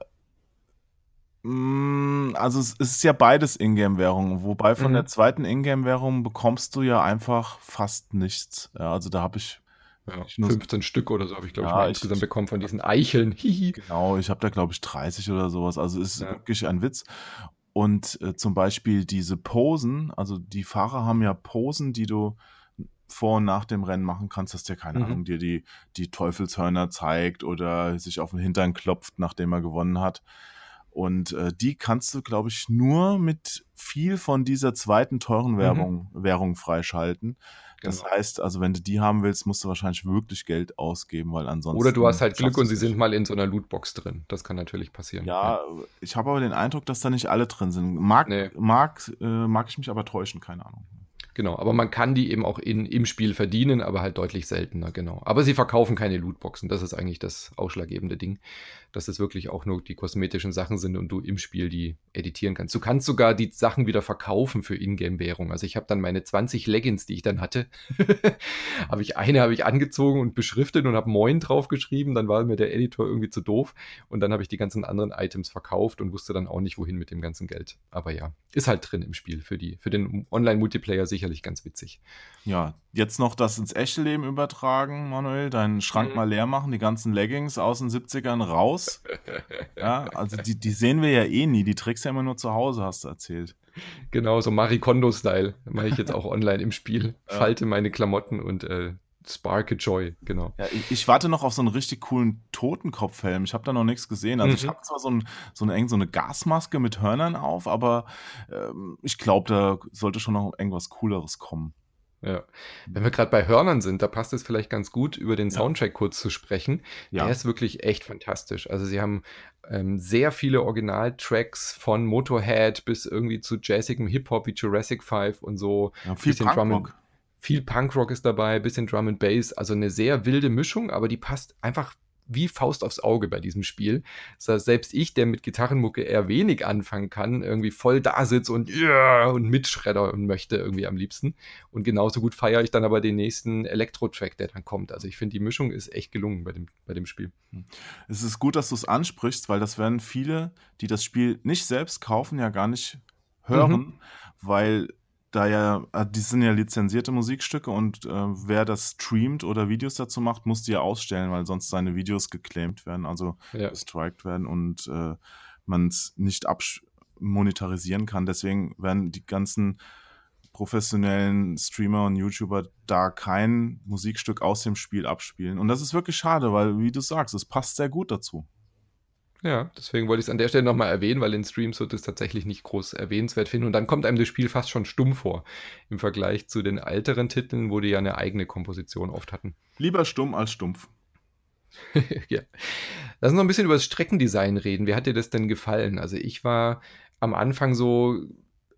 mm, also es ist ja beides Ingame-Währung, wobei von mhm. der zweiten Ingame-Währung bekommst du ja einfach fast nichts. Ja, also da habe ich ja, 15 Stück oder so habe ich, glaube ja, ich, insgesamt bekommen von diesen Eicheln. genau, ich habe da, glaube ich, 30 oder sowas. Also ist ja. wirklich ein Witz. Und äh, zum Beispiel diese Posen, also die Fahrer haben ja Posen, die du vor und nach dem Rennen machen kannst, dass der, keine mhm. Ahnung, dir die, die Teufelshörner zeigt oder sich auf den Hintern klopft, nachdem er gewonnen hat. Und äh, die kannst du, glaube ich, nur mit viel von dieser zweiten teuren Währung, mhm. Währung freischalten. Das genau. heißt, also wenn du die haben willst, musst du wahrscheinlich wirklich Geld ausgeben, weil ansonsten. Oder du hast halt Glück und sie sind mal in so einer Lootbox drin. Das kann natürlich passieren. Ja, ja. ich habe aber den Eindruck, dass da nicht alle drin sind. Mag, nee. mag, äh, mag ich mich aber täuschen, keine Ahnung. Genau, aber man kann die eben auch in, im Spiel verdienen, aber halt deutlich seltener, genau. Aber sie verkaufen keine Lootboxen, das ist eigentlich das ausschlaggebende Ding dass es wirklich auch nur die kosmetischen Sachen sind und du im Spiel die editieren kannst. Du kannst sogar die Sachen wieder verkaufen für Ingame-Währung. Also ich habe dann meine 20 Leggings, die ich dann hatte, (laughs) habe ich eine habe ich angezogen und beschriftet und habe Moin draufgeschrieben. Dann war mir der Editor irgendwie zu doof und dann habe ich die ganzen anderen Items verkauft und wusste dann auch nicht, wohin mit dem ganzen Geld. Aber ja, ist halt drin im Spiel für die für den Online-Multiplayer sicherlich ganz witzig. Ja, jetzt noch das ins echte Leben übertragen, Manuel. Deinen Schrank mhm. mal leer machen, die ganzen Leggings aus den 70ern raus. (laughs) ja, also die, die sehen wir ja eh nie. Die trägst du ja immer nur zu Hause, hast du erzählt. Genau, so Marie Kondo-Style. Mache ich jetzt auch (laughs) online im Spiel. Ja. Falte meine Klamotten und äh, Sparke Joy, genau. Ja, ich, ich, warte noch auf so einen richtig coolen Totenkopfhelm. Ich habe da noch nichts gesehen. Also mhm. ich habe zwar so, ein, so, eine, so eine Gasmaske mit Hörnern auf, aber ähm, ich glaube, da sollte schon noch irgendwas Cooleres kommen. Ja. Wenn wir gerade bei Hörnern sind, da passt es vielleicht ganz gut, über den Soundtrack kurz zu sprechen. Ja. Der ist wirklich echt fantastisch. Also sie haben ähm, sehr viele Originaltracks von Motorhead bis irgendwie zu jazzigem Hip-Hop wie Jurassic 5 und so. Ja, viel Punkrock. Viel Punkrock ist dabei, bisschen Drum and Bass. Also eine sehr wilde Mischung, aber die passt einfach wie Faust aufs Auge bei diesem Spiel. Das heißt, selbst ich, der mit Gitarrenmucke eher wenig anfangen kann, irgendwie voll da sitzt und, yeah, und mitschredder und möchte irgendwie am liebsten. Und genauso gut feiere ich dann aber den nächsten Elektro-Track, der dann kommt. Also ich finde, die Mischung ist echt gelungen bei dem, bei dem Spiel. Hm. Es ist gut, dass du es ansprichst, weil das werden viele, die das Spiel nicht selbst kaufen, ja gar nicht hören, mhm. weil da ja, äh, die sind ja lizenzierte Musikstücke und äh, wer das streamt oder Videos dazu macht, muss die ja ausstellen, weil sonst seine Videos geclaimed werden, also ja. gestrikt werden und äh, man es nicht monetarisieren kann. Deswegen werden die ganzen professionellen Streamer und YouTuber da kein Musikstück aus dem Spiel abspielen. Und das ist wirklich schade, weil, wie du sagst, es passt sehr gut dazu. Ja, deswegen wollte ich es an der Stelle nochmal erwähnen, weil in Streams wird es tatsächlich nicht groß erwähnenswert finden. Und dann kommt einem das Spiel fast schon stumm vor im Vergleich zu den älteren Titeln, wo die ja eine eigene Komposition oft hatten. Lieber stumm als stumpf. (laughs) ja. Lass uns noch ein bisschen über das Streckendesign reden. Wie hat dir das denn gefallen? Also ich war am Anfang so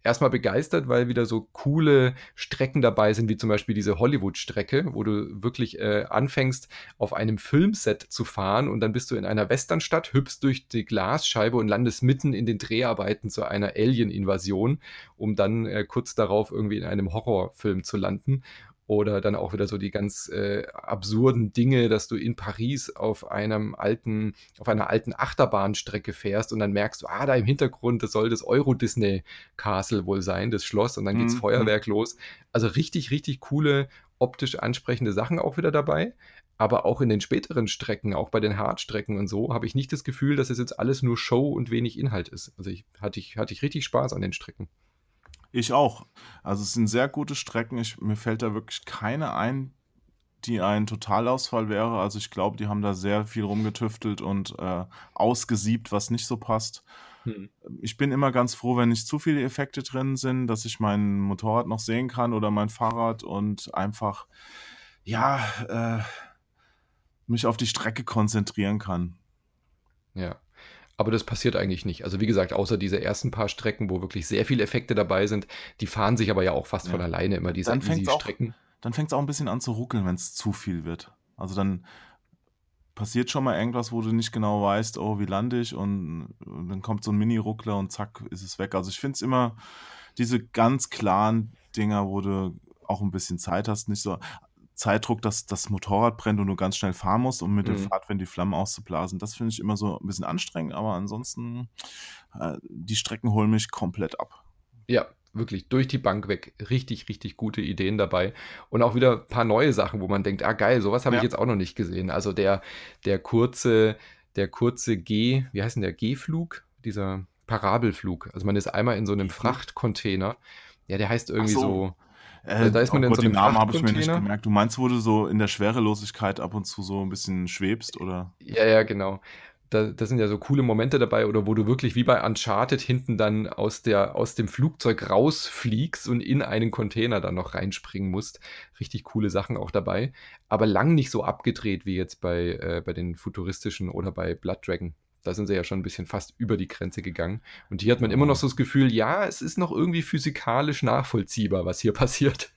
erstmal begeistert, weil wieder so coole Strecken dabei sind, wie zum Beispiel diese Hollywood-Strecke, wo du wirklich äh, anfängst, auf einem Filmset zu fahren und dann bist du in einer Westernstadt, hüpfst durch die Glasscheibe und landest mitten in den Dreharbeiten zu einer Alien-Invasion, um dann äh, kurz darauf irgendwie in einem Horrorfilm zu landen. Oder dann auch wieder so die ganz äh, absurden Dinge, dass du in Paris auf einem alten, auf einer alten Achterbahnstrecke fährst und dann merkst du, ah, da im Hintergrund, das soll das Euro-Disney Castle wohl sein, das Schloss, und dann geht's mhm. Feuerwerk los. Also richtig, richtig coole, optisch ansprechende Sachen auch wieder dabei. Aber auch in den späteren Strecken, auch bei den Hardstrecken und so, habe ich nicht das Gefühl, dass es jetzt alles nur Show und wenig Inhalt ist. Also ich, hatte, ich, hatte ich richtig Spaß an den Strecken. Ich auch. Also es sind sehr gute Strecken. Ich, mir fällt da wirklich keine ein, die ein Totalausfall wäre. Also ich glaube, die haben da sehr viel rumgetüftelt und äh, ausgesiebt, was nicht so passt. Hm. Ich bin immer ganz froh, wenn nicht zu viele Effekte drin sind, dass ich mein Motorrad noch sehen kann oder mein Fahrrad und einfach, ja, äh, mich auf die Strecke konzentrieren kann. Ja. Aber das passiert eigentlich nicht. Also wie gesagt, außer diese ersten paar Strecken, wo wirklich sehr viele Effekte dabei sind, die fahren sich aber ja auch fast ja. von alleine immer diese Easy-Strecken. Dann fängt es auch ein bisschen an zu ruckeln, wenn es zu viel wird. Also dann passiert schon mal irgendwas, wo du nicht genau weißt, oh, wie lande ich und, und dann kommt so ein Mini-Ruckler und zack, ist es weg. Also ich finde es immer diese ganz klaren Dinger, wo du auch ein bisschen Zeit hast, nicht so. Zeitdruck, dass das Motorrad brennt und du ganz schnell fahren musst, um mit mhm. dem Fahrtwind die Flammen auszublasen. Das finde ich immer so ein bisschen anstrengend, aber ansonsten, äh, die Strecken holen mich komplett ab. Ja, wirklich durch die Bank weg. Richtig, richtig gute Ideen dabei. Und auch wieder ein paar neue Sachen, wo man denkt, ah geil, sowas habe ja. ich jetzt auch noch nicht gesehen. Also der, der kurze, der kurze G, wie heißt denn der G-Flug? Dieser Parabelflug. Also man ist einmal in so einem Frachtcontainer. Ja, der heißt irgendwie so. so äh, da ist man oh Gott, so den Namen habe ich mir nicht gemerkt. Du meinst, wo du so in der Schwerelosigkeit ab und zu so ein bisschen schwebst, oder? Ja, ja, genau. Da, da, sind ja so coole Momente dabei, oder wo du wirklich wie bei Uncharted hinten dann aus, der, aus dem Flugzeug rausfliegst und in einen Container dann noch reinspringen musst. Richtig coole Sachen auch dabei. Aber lang nicht so abgedreht wie jetzt bei, äh, bei den futuristischen oder bei Blood Dragon. Da sind sie ja schon ein bisschen fast über die Grenze gegangen. Und hier hat man immer noch so das Gefühl, ja, es ist noch irgendwie physikalisch nachvollziehbar, was hier (laughs) passiert.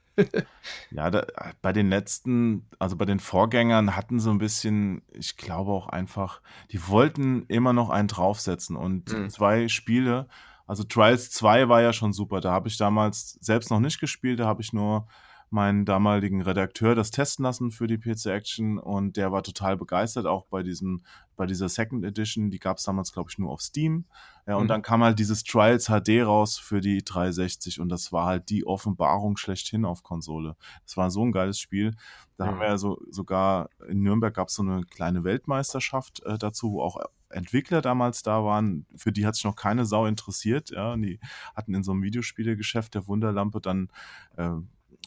ja, da, bei den letzten, also bei den Vorgängern hatten sie ein bisschen, ich glaube auch einfach, die wollten immer noch einen draufsetzen. Und mhm. zwei Spiele, also Trials 2 war ja schon super. Da habe ich damals selbst noch nicht gespielt, da habe ich nur meinen damaligen Redakteur das testen lassen für die PC Action und der war total begeistert, auch bei diesem, bei dieser Second Edition, die gab es damals, glaube ich, nur auf Steam. Ja, und mhm. dann kam halt dieses Trials HD raus für die 360 und das war halt die Offenbarung schlechthin auf Konsole. Das war so ein geiles Spiel. Da mhm. haben wir ja so, sogar in Nürnberg gab es so eine kleine Weltmeisterschaft äh, dazu, wo auch Entwickler damals da waren, für die hat sich noch keine Sau interessiert. Ja, die hatten in so einem Videospielegeschäft der Wunderlampe dann äh,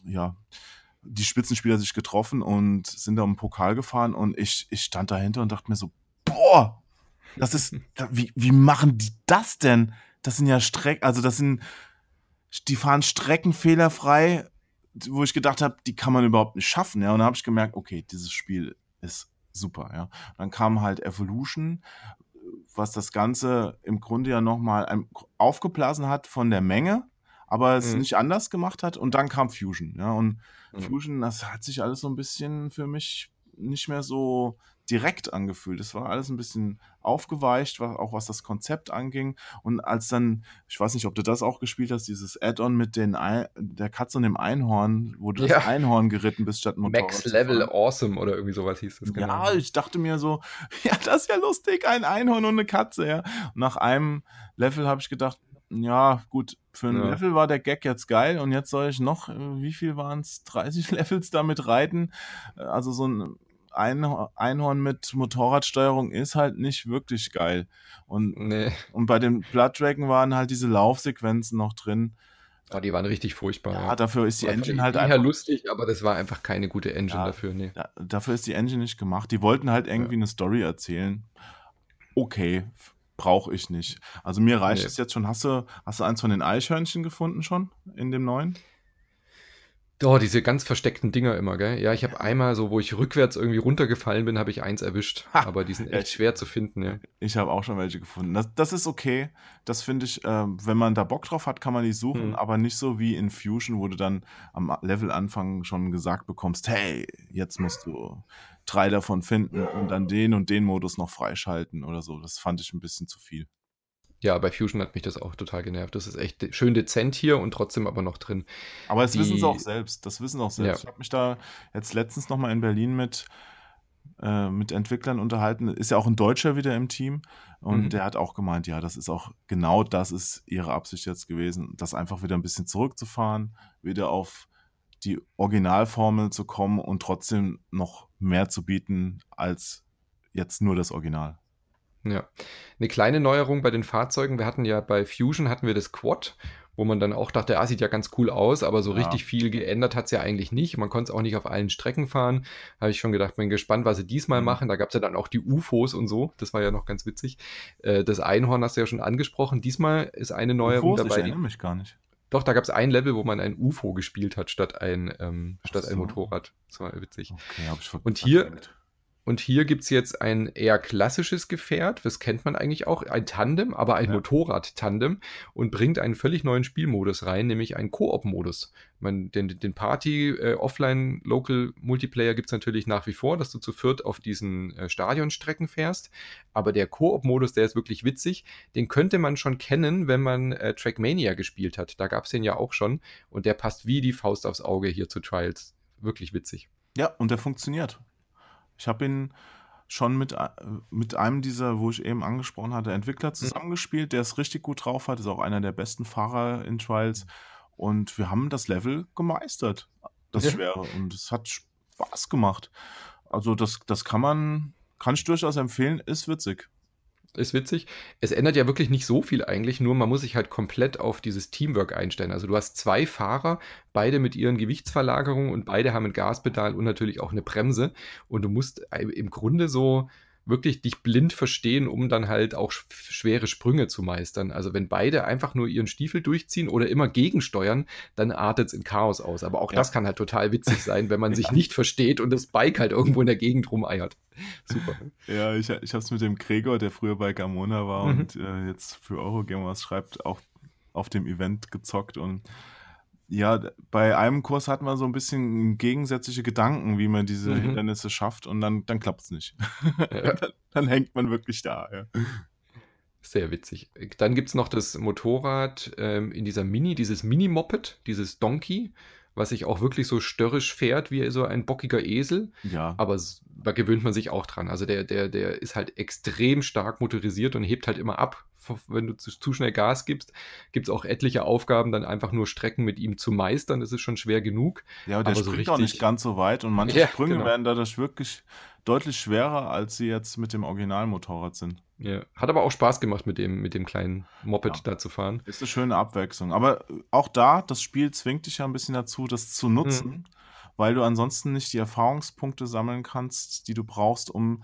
ja, die Spitzenspieler sich getroffen und sind da um den Pokal gefahren und ich, ich stand dahinter und dachte mir so, boah, das ist, wie, wie machen die das denn? Das sind ja Strecken, also das sind, die fahren Strecken fehlerfrei, wo ich gedacht habe, die kann man überhaupt nicht schaffen, ja. Und dann habe ich gemerkt, okay, dieses Spiel ist super, ja. Dann kam halt Evolution, was das Ganze im Grunde ja nochmal aufgeblasen hat von der Menge, aber es mhm. nicht anders gemacht hat. Und dann kam Fusion. Ja, und mhm. Fusion, das hat sich alles so ein bisschen für mich nicht mehr so direkt angefühlt. Es war alles ein bisschen aufgeweicht, auch was das Konzept anging. Und als dann, ich weiß nicht, ob du das auch gespielt hast, dieses Add-on mit den der Katze und dem Einhorn, wo du ja. das Einhorn geritten bist statt Motorrad. Max Level Awesome oder irgendwie sowas hieß das. Genau. Ja, ich dachte mir so, (laughs) ja, das ist ja lustig, ein Einhorn und eine Katze, ja. Und nach einem Level habe ich gedacht, ja, gut, für ein ja. Level war der Gag jetzt geil und jetzt soll ich noch, äh, wie viel waren es, 30 Levels damit reiten. Äh, also so ein Einhorn mit Motorradsteuerung ist halt nicht wirklich geil. Und, nee. und bei den Blood Dragon waren halt diese Laufsequenzen noch drin. Oh, die waren richtig furchtbar. Ja, ja. dafür ist die war Engine halt einfach. lustig, aber das war einfach keine gute Engine ja, dafür. Nee. Da, dafür ist die Engine nicht gemacht. Die wollten halt irgendwie eine Story erzählen. Okay, brauche ich nicht. Also mir reicht nee. es jetzt schon. Hast du, hast du eins von den Eichhörnchen gefunden schon in dem neuen? Oh, diese ganz versteckten Dinger immer, gell? Ja, ich habe einmal so, wo ich rückwärts irgendwie runtergefallen bin, habe ich eins erwischt. Ha, aber die sind echt schwer zu finden, ja. Ich habe auch schon welche gefunden. Das, das ist okay. Das finde ich, äh, wenn man da Bock drauf hat, kann man die suchen, hm. aber nicht so wie in Fusion, wo du dann am Levelanfang schon gesagt bekommst, hey, jetzt musst du drei davon finden und dann den und den Modus noch freischalten oder so. Das fand ich ein bisschen zu viel. Ja, bei Fusion hat mich das auch total genervt. Das ist echt schön dezent hier und trotzdem aber noch drin. Aber das Die, wissen sie auch selbst. Das wissen auch selbst. Ja. Ich habe mich da jetzt letztens nochmal in Berlin mit, äh, mit Entwicklern unterhalten. Ist ja auch ein Deutscher wieder im Team. Und mhm. der hat auch gemeint, ja, das ist auch genau das ist ihre Absicht jetzt gewesen, das einfach wieder ein bisschen zurückzufahren, wieder auf die Originalformel zu kommen und trotzdem noch mehr zu bieten als jetzt nur das Original. Ja. Eine kleine Neuerung bei den Fahrzeugen. Wir hatten ja bei Fusion hatten wir das Quad, wo man dann auch dachte, ah, sieht ja ganz cool aus, aber so ja. richtig viel geändert hat es ja eigentlich nicht. Man konnte es auch nicht auf allen Strecken fahren. Habe ich schon gedacht, bin gespannt, was sie diesmal mhm. machen. Da gab es ja dann auch die UFOs und so. Das war ja noch ganz witzig. Äh, das Einhorn hast du ja schon angesprochen. Diesmal ist eine Neuerung UFOs? dabei. Ich erinnere mich gar nicht. Doch, da gab es ein Level, wo man ein UFO gespielt hat, statt ein, ähm, statt so. ein Motorrad. Das war witzig. Okay, hab ich und hier, und hier gibt es jetzt ein eher klassisches Gefährt, das kennt man eigentlich auch, ein Tandem, aber ein ja. Motorrad-Tandem und bringt einen völlig neuen Spielmodus rein, nämlich einen Koop-Modus. Den, den Party, äh, gibt es natürlich nach wie vor, dass du zu viert auf diesen äh, Stadionstrecken fährst, aber der Koop-Modus, der ist wirklich witzig. Den könnte man schon kennen, wenn man äh, Trackmania gespielt hat. Da gab es den ja auch schon und der passt wie die Faust aufs Auge hier zu Trials. Wirklich witzig. Ja, und der funktioniert. Ich habe ihn schon mit, äh, mit einem dieser, wo ich eben angesprochen hatte, Entwickler mhm. zusammengespielt, der es richtig gut drauf hat, ist auch einer der besten Fahrer in Trials. Und wir haben das Level gemeistert, das ja. Schwere. Und es hat Spaß gemacht. Also das, das kann man, kann ich durchaus empfehlen, ist witzig ist witzig. Es ändert ja wirklich nicht so viel eigentlich, nur man muss sich halt komplett auf dieses Teamwork einstellen. Also du hast zwei Fahrer, beide mit ihren Gewichtsverlagerungen und beide haben ein Gaspedal und natürlich auch eine Bremse. Und du musst im Grunde so wirklich dich blind verstehen, um dann halt auch schwere Sprünge zu meistern. Also wenn beide einfach nur ihren Stiefel durchziehen oder immer gegensteuern, dann artet es in Chaos aus. Aber auch ja. das kann halt total witzig sein, wenn man (laughs) sich nicht versteht und das Bike halt irgendwo in der Gegend rumeiert. (laughs) Super. Ja, ich, ich habe es mit dem Gregor, der früher bei Gamona war mhm. und äh, jetzt für Eurogamers schreibt, auch auf dem Event gezockt und ja, bei einem Kurs hat man so ein bisschen gegensätzliche Gedanken, wie man diese mhm. Hindernisse schafft und dann, dann klappt es nicht. Ja. (laughs) dann, dann, hängt man wirklich da. Ja. Sehr witzig. Dann gibt es noch das Motorrad ähm, in dieser Mini, dieses Mini-Moped, dieses Donkey, was sich auch wirklich so störrisch fährt wie so ein bockiger Esel. Ja. Aber da gewöhnt man sich auch dran. Also der, der, der ist halt extrem stark motorisiert und hebt halt immer ab wenn du zu, zu schnell Gas gibst, gibt es auch etliche Aufgaben, dann einfach nur Strecken mit ihm zu meistern. Das ist schon schwer genug. Ja, der aber springt so auch nicht ganz so weit und manche (laughs) ja, Sprünge genau. werden dadurch wirklich deutlich schwerer, als sie jetzt mit dem Originalmotorrad sind. Ja, hat aber auch Spaß gemacht, mit dem, mit dem kleinen Moped ja. da zu fahren. Ist eine schöne Abwechslung. Aber auch da, das Spiel zwingt dich ja ein bisschen dazu, das zu nutzen, mhm. weil du ansonsten nicht die Erfahrungspunkte sammeln kannst, die du brauchst, um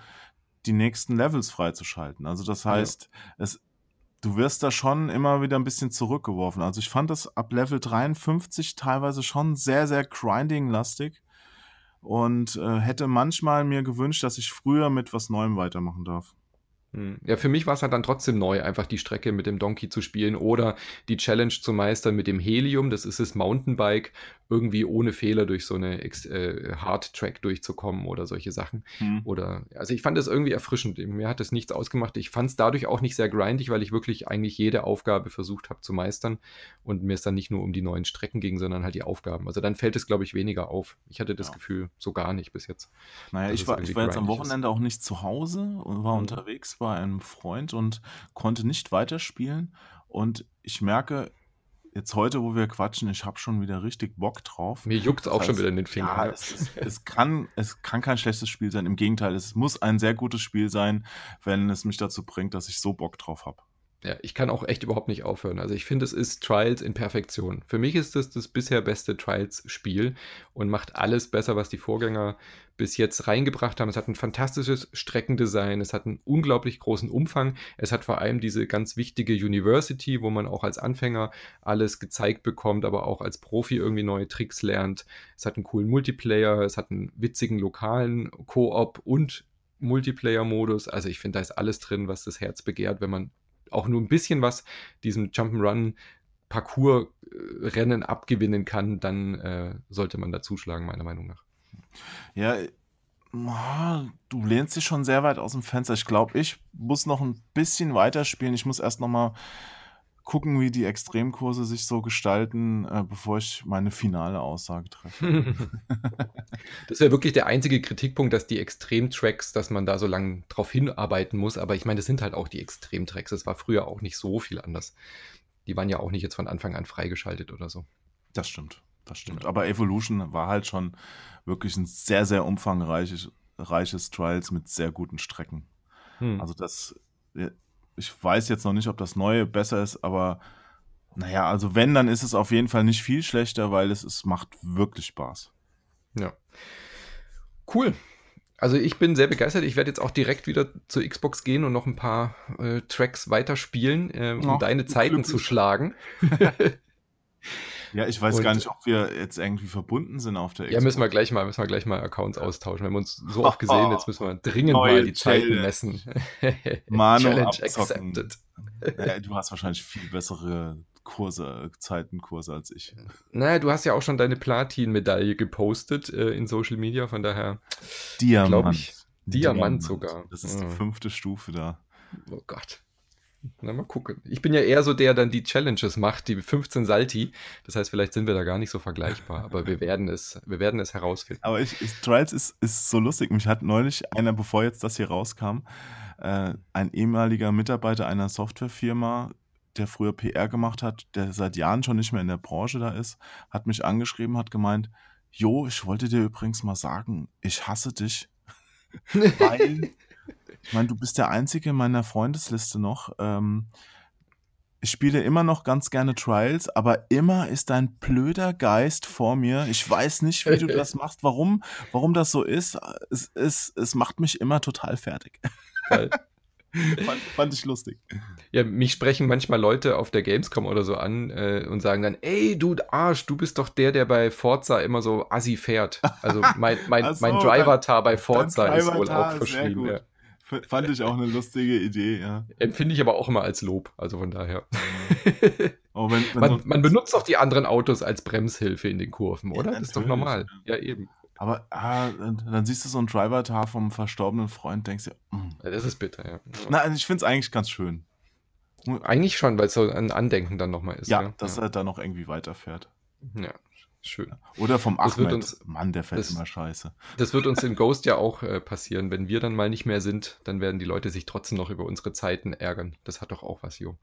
die nächsten Levels freizuschalten. Also das heißt, ja. es du wirst da schon immer wieder ein bisschen zurückgeworfen. Also ich fand das ab Level 53 teilweise schon sehr, sehr grinding-lastig und äh, hätte manchmal mir gewünscht, dass ich früher mit was Neuem weitermachen darf. Hm. Ja, für mich war es halt dann trotzdem neu, einfach die Strecke mit dem Donkey zu spielen oder die Challenge zu meistern mit dem Helium, das ist das Mountainbike, irgendwie ohne Fehler durch so eine äh, Hard-Track durchzukommen oder solche Sachen. Hm. Oder, also ich fand das irgendwie erfrischend. Mir hat das nichts ausgemacht. Ich fand es dadurch auch nicht sehr grindig, weil ich wirklich eigentlich jede Aufgabe versucht habe zu meistern und mir es dann nicht nur um die neuen Strecken ging, sondern halt die Aufgaben. Also dann fällt es, glaube ich, weniger auf. Ich hatte das ja. Gefühl so gar nicht bis jetzt. Naja, ich war, ich war jetzt am Wochenende ist. auch nicht zu Hause und war mhm. unterwegs bei einem Freund und konnte nicht weiterspielen. Und ich merke, jetzt heute, wo wir quatschen, ich habe schon wieder richtig Bock drauf. Mir juckt es auch heißt, schon wieder in den Fingern. Ja, es, ist, es, kann, es kann kein schlechtes Spiel sein. Im Gegenteil, es muss ein sehr gutes Spiel sein, wenn es mich dazu bringt, dass ich so Bock drauf habe. Ja, ich kann auch echt überhaupt nicht aufhören. Also ich finde, es ist Trials in Perfektion. Für mich ist es das bisher beste Trials-Spiel und macht alles besser, was die Vorgänger bis jetzt reingebracht haben. Es hat ein fantastisches Streckendesign, es hat einen unglaublich großen Umfang. Es hat vor allem diese ganz wichtige University, wo man auch als Anfänger alles gezeigt bekommt, aber auch als Profi irgendwie neue Tricks lernt. Es hat einen coolen Multiplayer, es hat einen witzigen lokalen Koop und Multiplayer-Modus. Also ich finde, da ist alles drin, was das Herz begehrt, wenn man auch nur ein bisschen was diesem Jump'n'Run Parcours-Rennen abgewinnen kann, dann äh, sollte man da zuschlagen, meiner Meinung nach. Ja, du lehnst dich schon sehr weit aus dem Fenster. Ich glaube, ich muss noch ein bisschen weiterspielen. Ich muss erst noch mal gucken, wie die Extremkurse sich so gestalten, äh, bevor ich meine finale Aussage treffe. (laughs) das wäre wirklich der einzige Kritikpunkt, dass die Extremtracks, dass man da so lange drauf hinarbeiten muss. Aber ich meine, das sind halt auch die Extremtracks. Es war früher auch nicht so viel anders. Die waren ja auch nicht jetzt von Anfang an freigeschaltet oder so. Das stimmt, das stimmt. Aber Evolution war halt schon wirklich ein sehr, sehr umfangreiches reiches Trials mit sehr guten Strecken. Hm. Also das ich weiß jetzt noch nicht, ob das neue besser ist, aber naja, also wenn, dann ist es auf jeden Fall nicht viel schlechter, weil es, es macht wirklich Spaß. Ja. Cool. Also ich bin sehr begeistert. Ich werde jetzt auch direkt wieder zur Xbox gehen und noch ein paar äh, Tracks weiterspielen, äh, um oh, deine Zeiten glücklich. zu schlagen. (laughs) (laughs) Ja, ich weiß und, gar nicht, ob wir jetzt irgendwie verbunden sind auf der Xbox. Ja, müssen wir gleich mal, müssen wir gleich mal Accounts austauschen. Wir haben uns so oft gesehen, jetzt müssen wir (laughs) dringend mal die Zeiten messen. (laughs) Mano Challenge abzocken. accepted. Ja, du hast wahrscheinlich viel bessere Kurse, Zeitenkurse als ich. Naja, du hast ja auch schon deine Platin-Medaille gepostet äh, in Social Media, von daher. Diamant. Ich, Diamant, Diamant sogar. Das ist die fünfte Stufe da. Oh Gott. Na, mal gucken. Ich bin ja eher so der, der dann die Challenges macht, die 15 Salti. Das heißt, vielleicht sind wir da gar nicht so vergleichbar, aber wir werden es, wir werden es herausfinden. Aber ich, ich, Trials ist, ist so lustig. Mich hat neulich einer, bevor jetzt das hier rauskam, äh, ein ehemaliger Mitarbeiter einer Softwarefirma, der früher PR gemacht hat, der seit Jahren schon nicht mehr in der Branche da ist, hat mich angeschrieben, hat gemeint, Jo, ich wollte dir übrigens mal sagen, ich hasse dich, (laughs) weil ich meine, du bist der Einzige in meiner Freundesliste noch. Ähm, ich spiele immer noch ganz gerne Trials, aber immer ist dein blöder Geist vor mir. Ich weiß nicht, wie du das (laughs) machst, warum, warum das so ist. Es, es, es macht mich immer total fertig. Geil. (laughs) fand, fand, ich lustig. Ja, mich sprechen manchmal Leute auf der Gamescom oder so an äh, und sagen dann, ey, du Arsch, du bist doch der, der bei Forza immer so assi fährt. Also mein, mein, so, mein Driver-Tar bei Forza ist wohl auch verschrieben. Ja. (laughs) Fand ich auch eine lustige Idee, ja. Empfinde ich aber auch immer als Lob, also von daher. (laughs) wenn, wenn man, man, benutzt doch die anderen Autos als Bremshilfe in den Kurven, oder? Ja, das ist doch normal. Ja, eben. Aber ah, dann siehst du so ein Driver-Tar vom verstorbenen Freund, denkst dir, mm. ja, das ist bitter, ja. Na, also ich finde es eigentlich ganz schön. Eigentlich schon, weil es so ein Andenken dann nochmal ist. Ja, ja? dass er da noch irgendwie weiterfährt. Ja, Schön. Oder vom Ahmed. Uns, Mann, der fällt das, immer scheiße. Das wird uns in Ghost ja auch äh, passieren. Wenn wir dann mal nicht mehr sind, dann werden die Leute sich trotzdem noch über unsere Zeiten ärgern. Das hat doch auch was, Jo.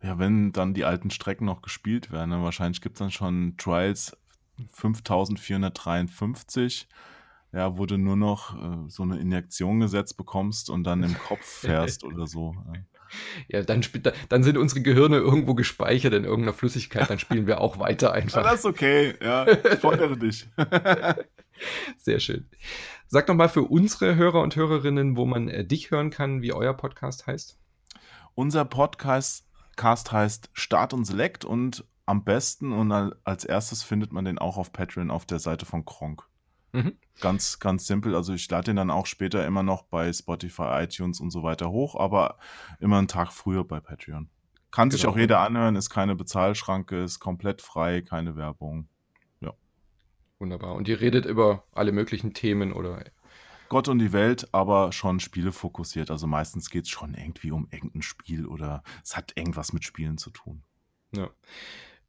Ja, wenn dann die alten Strecken noch gespielt werden, dann wahrscheinlich gibt es dann schon Trials 5453, ja, wo du nur noch äh, so eine Injektion gesetzt bekommst und dann im Kopf (laughs) fährst oder so. Ja. (laughs) Ja, dann, dann sind unsere Gehirne irgendwo gespeichert in irgendeiner Flüssigkeit, dann spielen wir auch weiter einfach. Ja, das ist okay, ja, ich fordere dich. (laughs) Sehr schön. Sag doch mal für unsere Hörer und Hörerinnen, wo man äh, dich hören kann, wie euer Podcast heißt. Unser Podcast heißt Start und Select und am besten und als erstes findet man den auch auf Patreon auf der Seite von Kronk. Mhm. Ganz, ganz simpel. Also ich lade den dann auch später immer noch bei Spotify, iTunes und so weiter hoch, aber immer einen Tag früher bei Patreon. Kann genau. sich auch jeder anhören, ist keine Bezahlschranke, ist komplett frei, keine Werbung. Ja. Wunderbar. Und ihr redet über alle möglichen Themen oder Gott und die Welt, aber schon Spiele fokussiert. Also meistens geht es schon irgendwie um irgendein Spiel oder es hat irgendwas mit Spielen zu tun. Ja.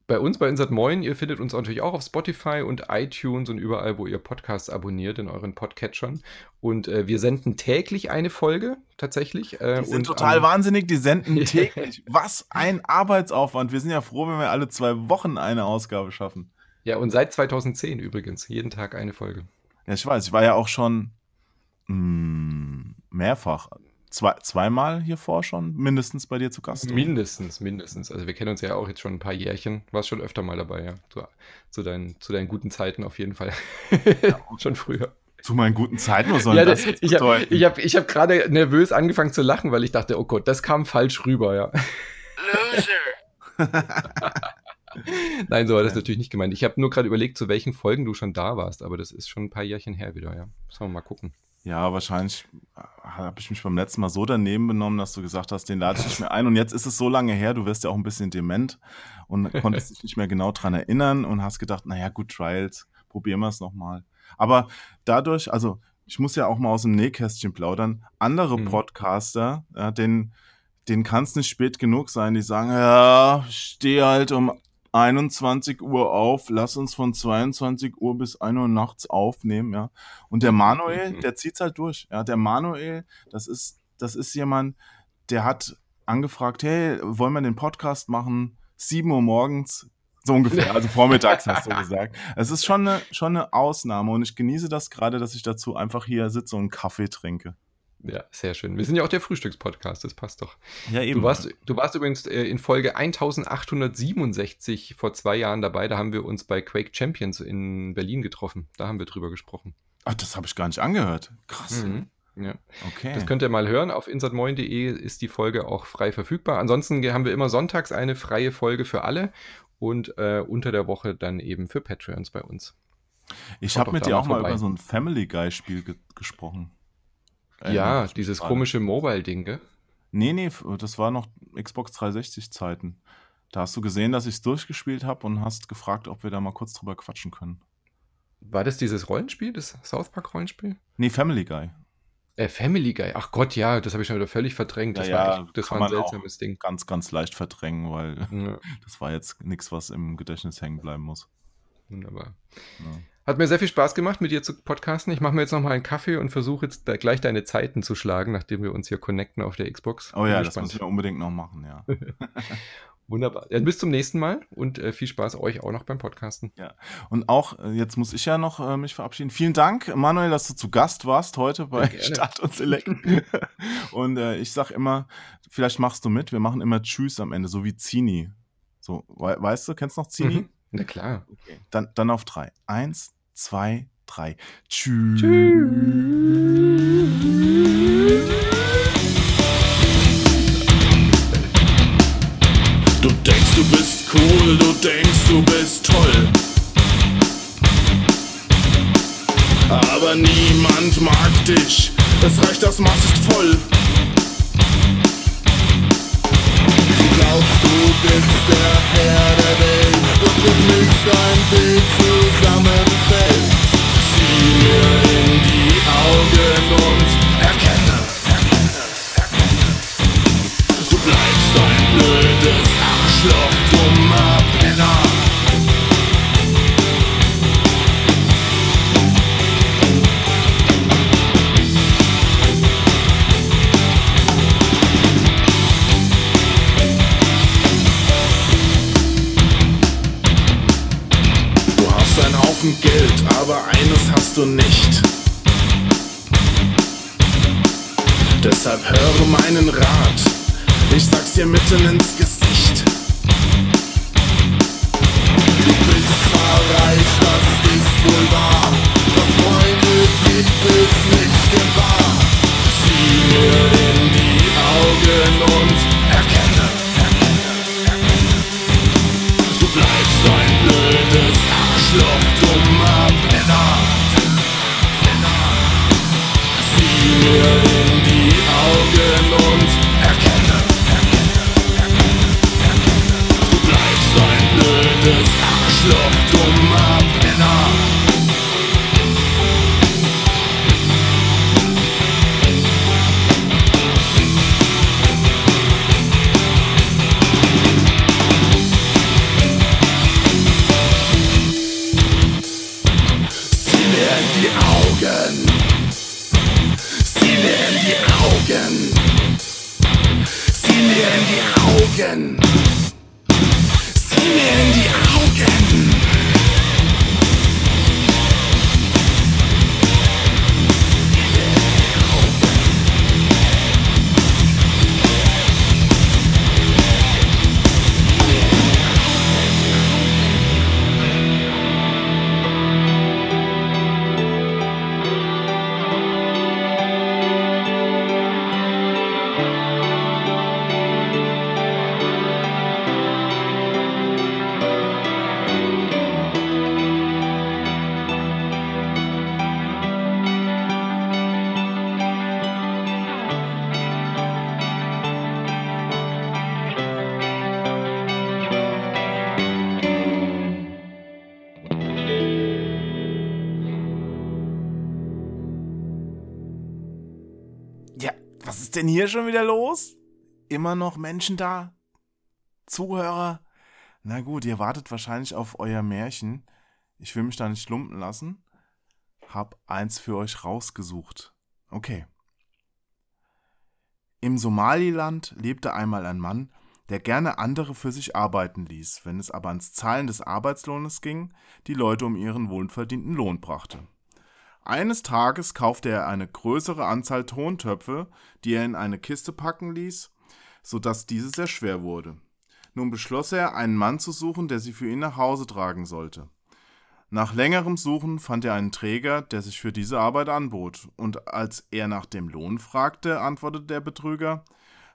Bei uns bei Insert Moin, ihr findet uns natürlich auch auf Spotify und iTunes und überall, wo ihr Podcasts abonniert in euren Podcatchern. Und äh, wir senden täglich eine Folge, tatsächlich. Äh, die sind total ähm, wahnsinnig, die senden (laughs) täglich. Was ein Arbeitsaufwand. Wir sind ja froh, wenn wir alle zwei Wochen eine Ausgabe schaffen. Ja, und seit 2010 übrigens, jeden Tag eine Folge. Ja, ich weiß, ich war ja auch schon mh, hm, mehrfach zwei, zweimal hier vor schon mindestens bei dir zu Gast. Mindestens, mindestens. Also wir kennen uns ja auch jetzt schon ein paar Jährchen. Warst schon öfter mal dabei, ja. Zu, zu, deinen, zu deinen guten Zeiten auf jeden Fall. Ja. (laughs) schon früher. Zu meinen guten Zeiten, was soll ja, das jetzt Ich habe hab, hab gerade nervös angefangen zu lachen, weil ich dachte, oh Gott, das kam falsch rüber, ja. Loser. (laughs) Nein, so war das natürlich nicht gemeint. Ich habe nur gerade überlegt, zu welchen Folgen du schon da warst, aber das ist schon ein paar Jährchen her wieder, ja. Sollen wir mal gucken. Ja, wahrscheinlich äh, habe ich mich beim letzten Mal so daneben benommen, dass du gesagt hast, den lade ich nicht mehr ein. Und jetzt ist es so lange her, du wirst ja auch ein bisschen dement und (laughs) konntest dich nicht mehr genau dran erinnern und hast gedacht, naja, gut, Trials, probieren wir es nochmal. Aber dadurch, also ich muss ja auch mal aus dem Nähkästchen plaudern, andere mhm. Podcaster, ja, den, denen kann es nicht spät genug sein, die sagen, ja, ich stehe halt um 21 Uhr auf, lass uns von 22 Uhr bis 1 Uhr nachts aufnehmen, ja. Und der Manuel, mhm. der zieht's halt durch. Ja, der Manuel, das ist, das ist jemand, der hat angefragt, hey, wollen wir den Podcast machen? 7 Uhr morgens, so ungefähr, also vormittags hast du gesagt. Es ist schon eine, schon eine Ausnahme und ich genieße das gerade, dass ich dazu einfach hier sitze und einen Kaffee trinke. Ja, sehr schön. Wir sind ja auch der Frühstückspodcast, das passt doch. Ja, eben. Du warst, du warst übrigens äh, in Folge 1867 vor zwei Jahren dabei. Da haben wir uns bei Quake Champions in Berlin getroffen. Da haben wir drüber gesprochen. Ach, das habe ich gar nicht angehört. Krass. Mhm. Ja. Okay. Das könnt ihr mal hören. Auf insertmoin.de ist die Folge auch frei verfügbar. Ansonsten haben wir immer sonntags eine freie Folge für alle und äh, unter der Woche dann eben für Patreons bei uns. Ich habe mit dir auch mal über so ein Family Guy Spiel ge gesprochen. Äh, ja, dieses komische Mobile-Ding, gell? Nee, nee, das war noch Xbox 360-Zeiten. Da hast du gesehen, dass ich es durchgespielt habe und hast gefragt, ob wir da mal kurz drüber quatschen können. War das dieses Rollenspiel, das South Park-Rollenspiel? Nee, Family Guy. Äh, Family Guy. Ach Gott, ja, das habe ich schon wieder völlig verdrängt. Das, ja, war, echt, das war ein seltsames Ding. Ganz, ganz leicht verdrängen, weil ja. (laughs) das war jetzt nichts, was im Gedächtnis hängen bleiben muss. Wunderbar. Ja. Hat mir sehr viel Spaß gemacht, mit dir zu podcasten. Ich mache mir jetzt noch mal einen Kaffee und versuche jetzt da gleich deine Zeiten zu schlagen, nachdem wir uns hier connecten auf der Xbox. Oh ja, das müssen wir unbedingt noch machen, ja. (laughs) Wunderbar. Ja, bis zum nächsten Mal und äh, viel Spaß euch auch noch beim Podcasten. Ja. Und auch, äh, jetzt muss ich ja noch äh, mich verabschieden. Vielen Dank, Manuel, dass du zu Gast warst heute bei ja, Stadt und Select. (laughs) und äh, ich sag immer, vielleicht machst du mit, wir machen immer Tschüss am Ende, so wie Zini. So, we weißt du, kennst du noch Zini? Mhm. Na klar. Okay. Dann, dann auf drei. Eins, zwei, drei. Tschüss. Du denkst, du bist cool, du denkst, du bist toll. Aber niemand mag dich, es reicht, das Maß ist voll. Du glaubst, du bist der Herr der Welt und du nicht dein Bild zusammenfällt. Sieh du nicht. Deshalb höre meinen Rat, ich sag's dir mitten ins Gesicht. you. Schon wieder los? Immer noch Menschen da? Zuhörer? Na gut, ihr wartet wahrscheinlich auf euer Märchen. Ich will mich da nicht lumpen lassen. Hab eins für euch rausgesucht. Okay. Im Somaliland lebte einmal ein Mann, der gerne andere für sich arbeiten ließ, wenn es aber ans Zahlen des Arbeitslohnes ging, die Leute um ihren wohlverdienten Lohn brachte. Eines Tages kaufte er eine größere Anzahl Tontöpfe, die er in eine Kiste packen ließ, so dass diese sehr schwer wurde. Nun beschloss er, einen Mann zu suchen, der sie für ihn nach Hause tragen sollte. Nach längerem Suchen fand er einen Träger, der sich für diese Arbeit anbot, und als er nach dem Lohn fragte, antwortete der Betrüger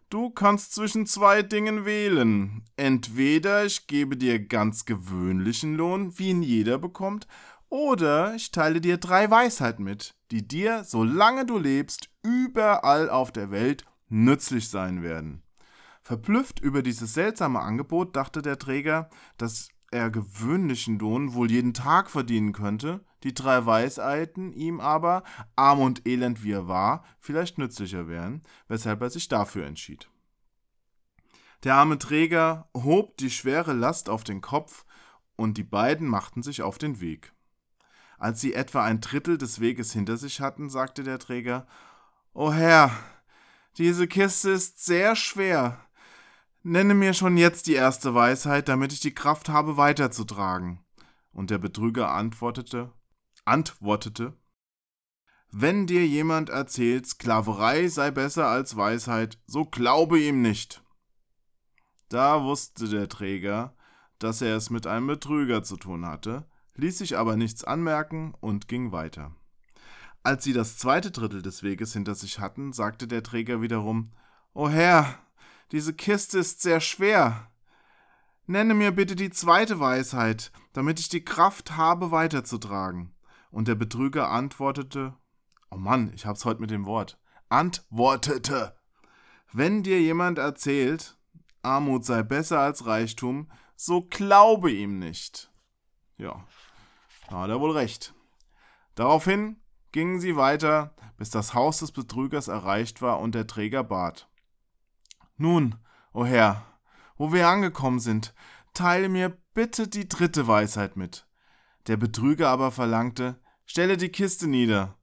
Du kannst zwischen zwei Dingen wählen. Entweder ich gebe dir ganz gewöhnlichen Lohn, wie ihn jeder bekommt, oder ich teile dir drei Weisheiten mit, die dir, solange du lebst, überall auf der Welt nützlich sein werden. Verblüfft über dieses seltsame Angebot dachte der Träger, dass er gewöhnlichen Lohn wohl jeden Tag verdienen könnte, die drei Weisheiten ihm aber, arm und elend wie er war, vielleicht nützlicher wären, weshalb er sich dafür entschied. Der arme Träger hob die schwere Last auf den Kopf, und die beiden machten sich auf den Weg. Als sie etwa ein Drittel des Weges hinter sich hatten, sagte der Träger O Herr, diese Kiste ist sehr schwer. Nenne mir schon jetzt die erste Weisheit, damit ich die Kraft habe, weiterzutragen. Und der Betrüger antwortete, antwortete, wenn dir jemand erzählt, Sklaverei sei besser als Weisheit, so glaube ihm nicht. Da wusste der Träger, dass er es mit einem Betrüger zu tun hatte, ließ sich aber nichts anmerken und ging weiter. Als sie das zweite Drittel des Weges hinter sich hatten, sagte der Träger wiederum O Herr, diese Kiste ist sehr schwer. Nenne mir bitte die zweite Weisheit, damit ich die Kraft habe, weiterzutragen. Und der Betrüger antwortete Oh Mann, ich hab's heute mit dem Wort. Antwortete. Wenn dir jemand erzählt, Armut sei besser als Reichtum, so glaube ihm nicht. Ja, da hat er wohl recht. Daraufhin gingen sie weiter, bis das Haus des Betrügers erreicht war und der Träger bat. Nun, o oh Herr, wo wir angekommen sind, teile mir bitte die dritte Weisheit mit. Der Betrüger aber verlangte, stelle die Kiste nieder.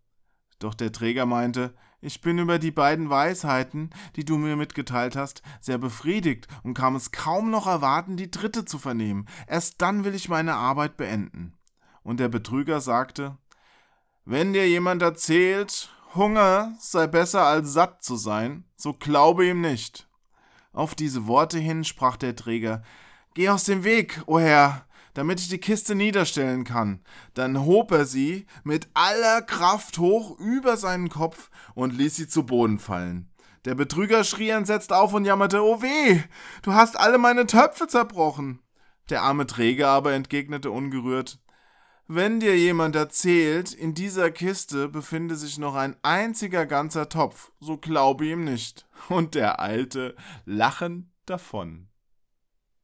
Doch der Träger meinte, ich bin über die beiden Weisheiten, die du mir mitgeteilt hast, sehr befriedigt und kann es kaum noch erwarten, die dritte zu vernehmen. Erst dann will ich meine Arbeit beenden. Und der Betrüger sagte, wenn dir jemand erzählt, Hunger sei besser als satt zu sein, so glaube ihm nicht. Auf diese Worte hin sprach der Träger, Geh aus dem Weg, o Herr, damit ich die Kiste niederstellen kann. Dann hob er sie mit aller Kraft hoch über seinen Kopf und ließ sie zu Boden fallen. Der Betrüger schrie entsetzt auf und jammerte, Oh weh, du hast alle meine Töpfe zerbrochen. Der arme Träger aber entgegnete ungerührt, wenn dir jemand erzählt, in dieser Kiste befinde sich noch ein einziger ganzer Topf, so glaube ihm nicht. Und der Alte lachend davon.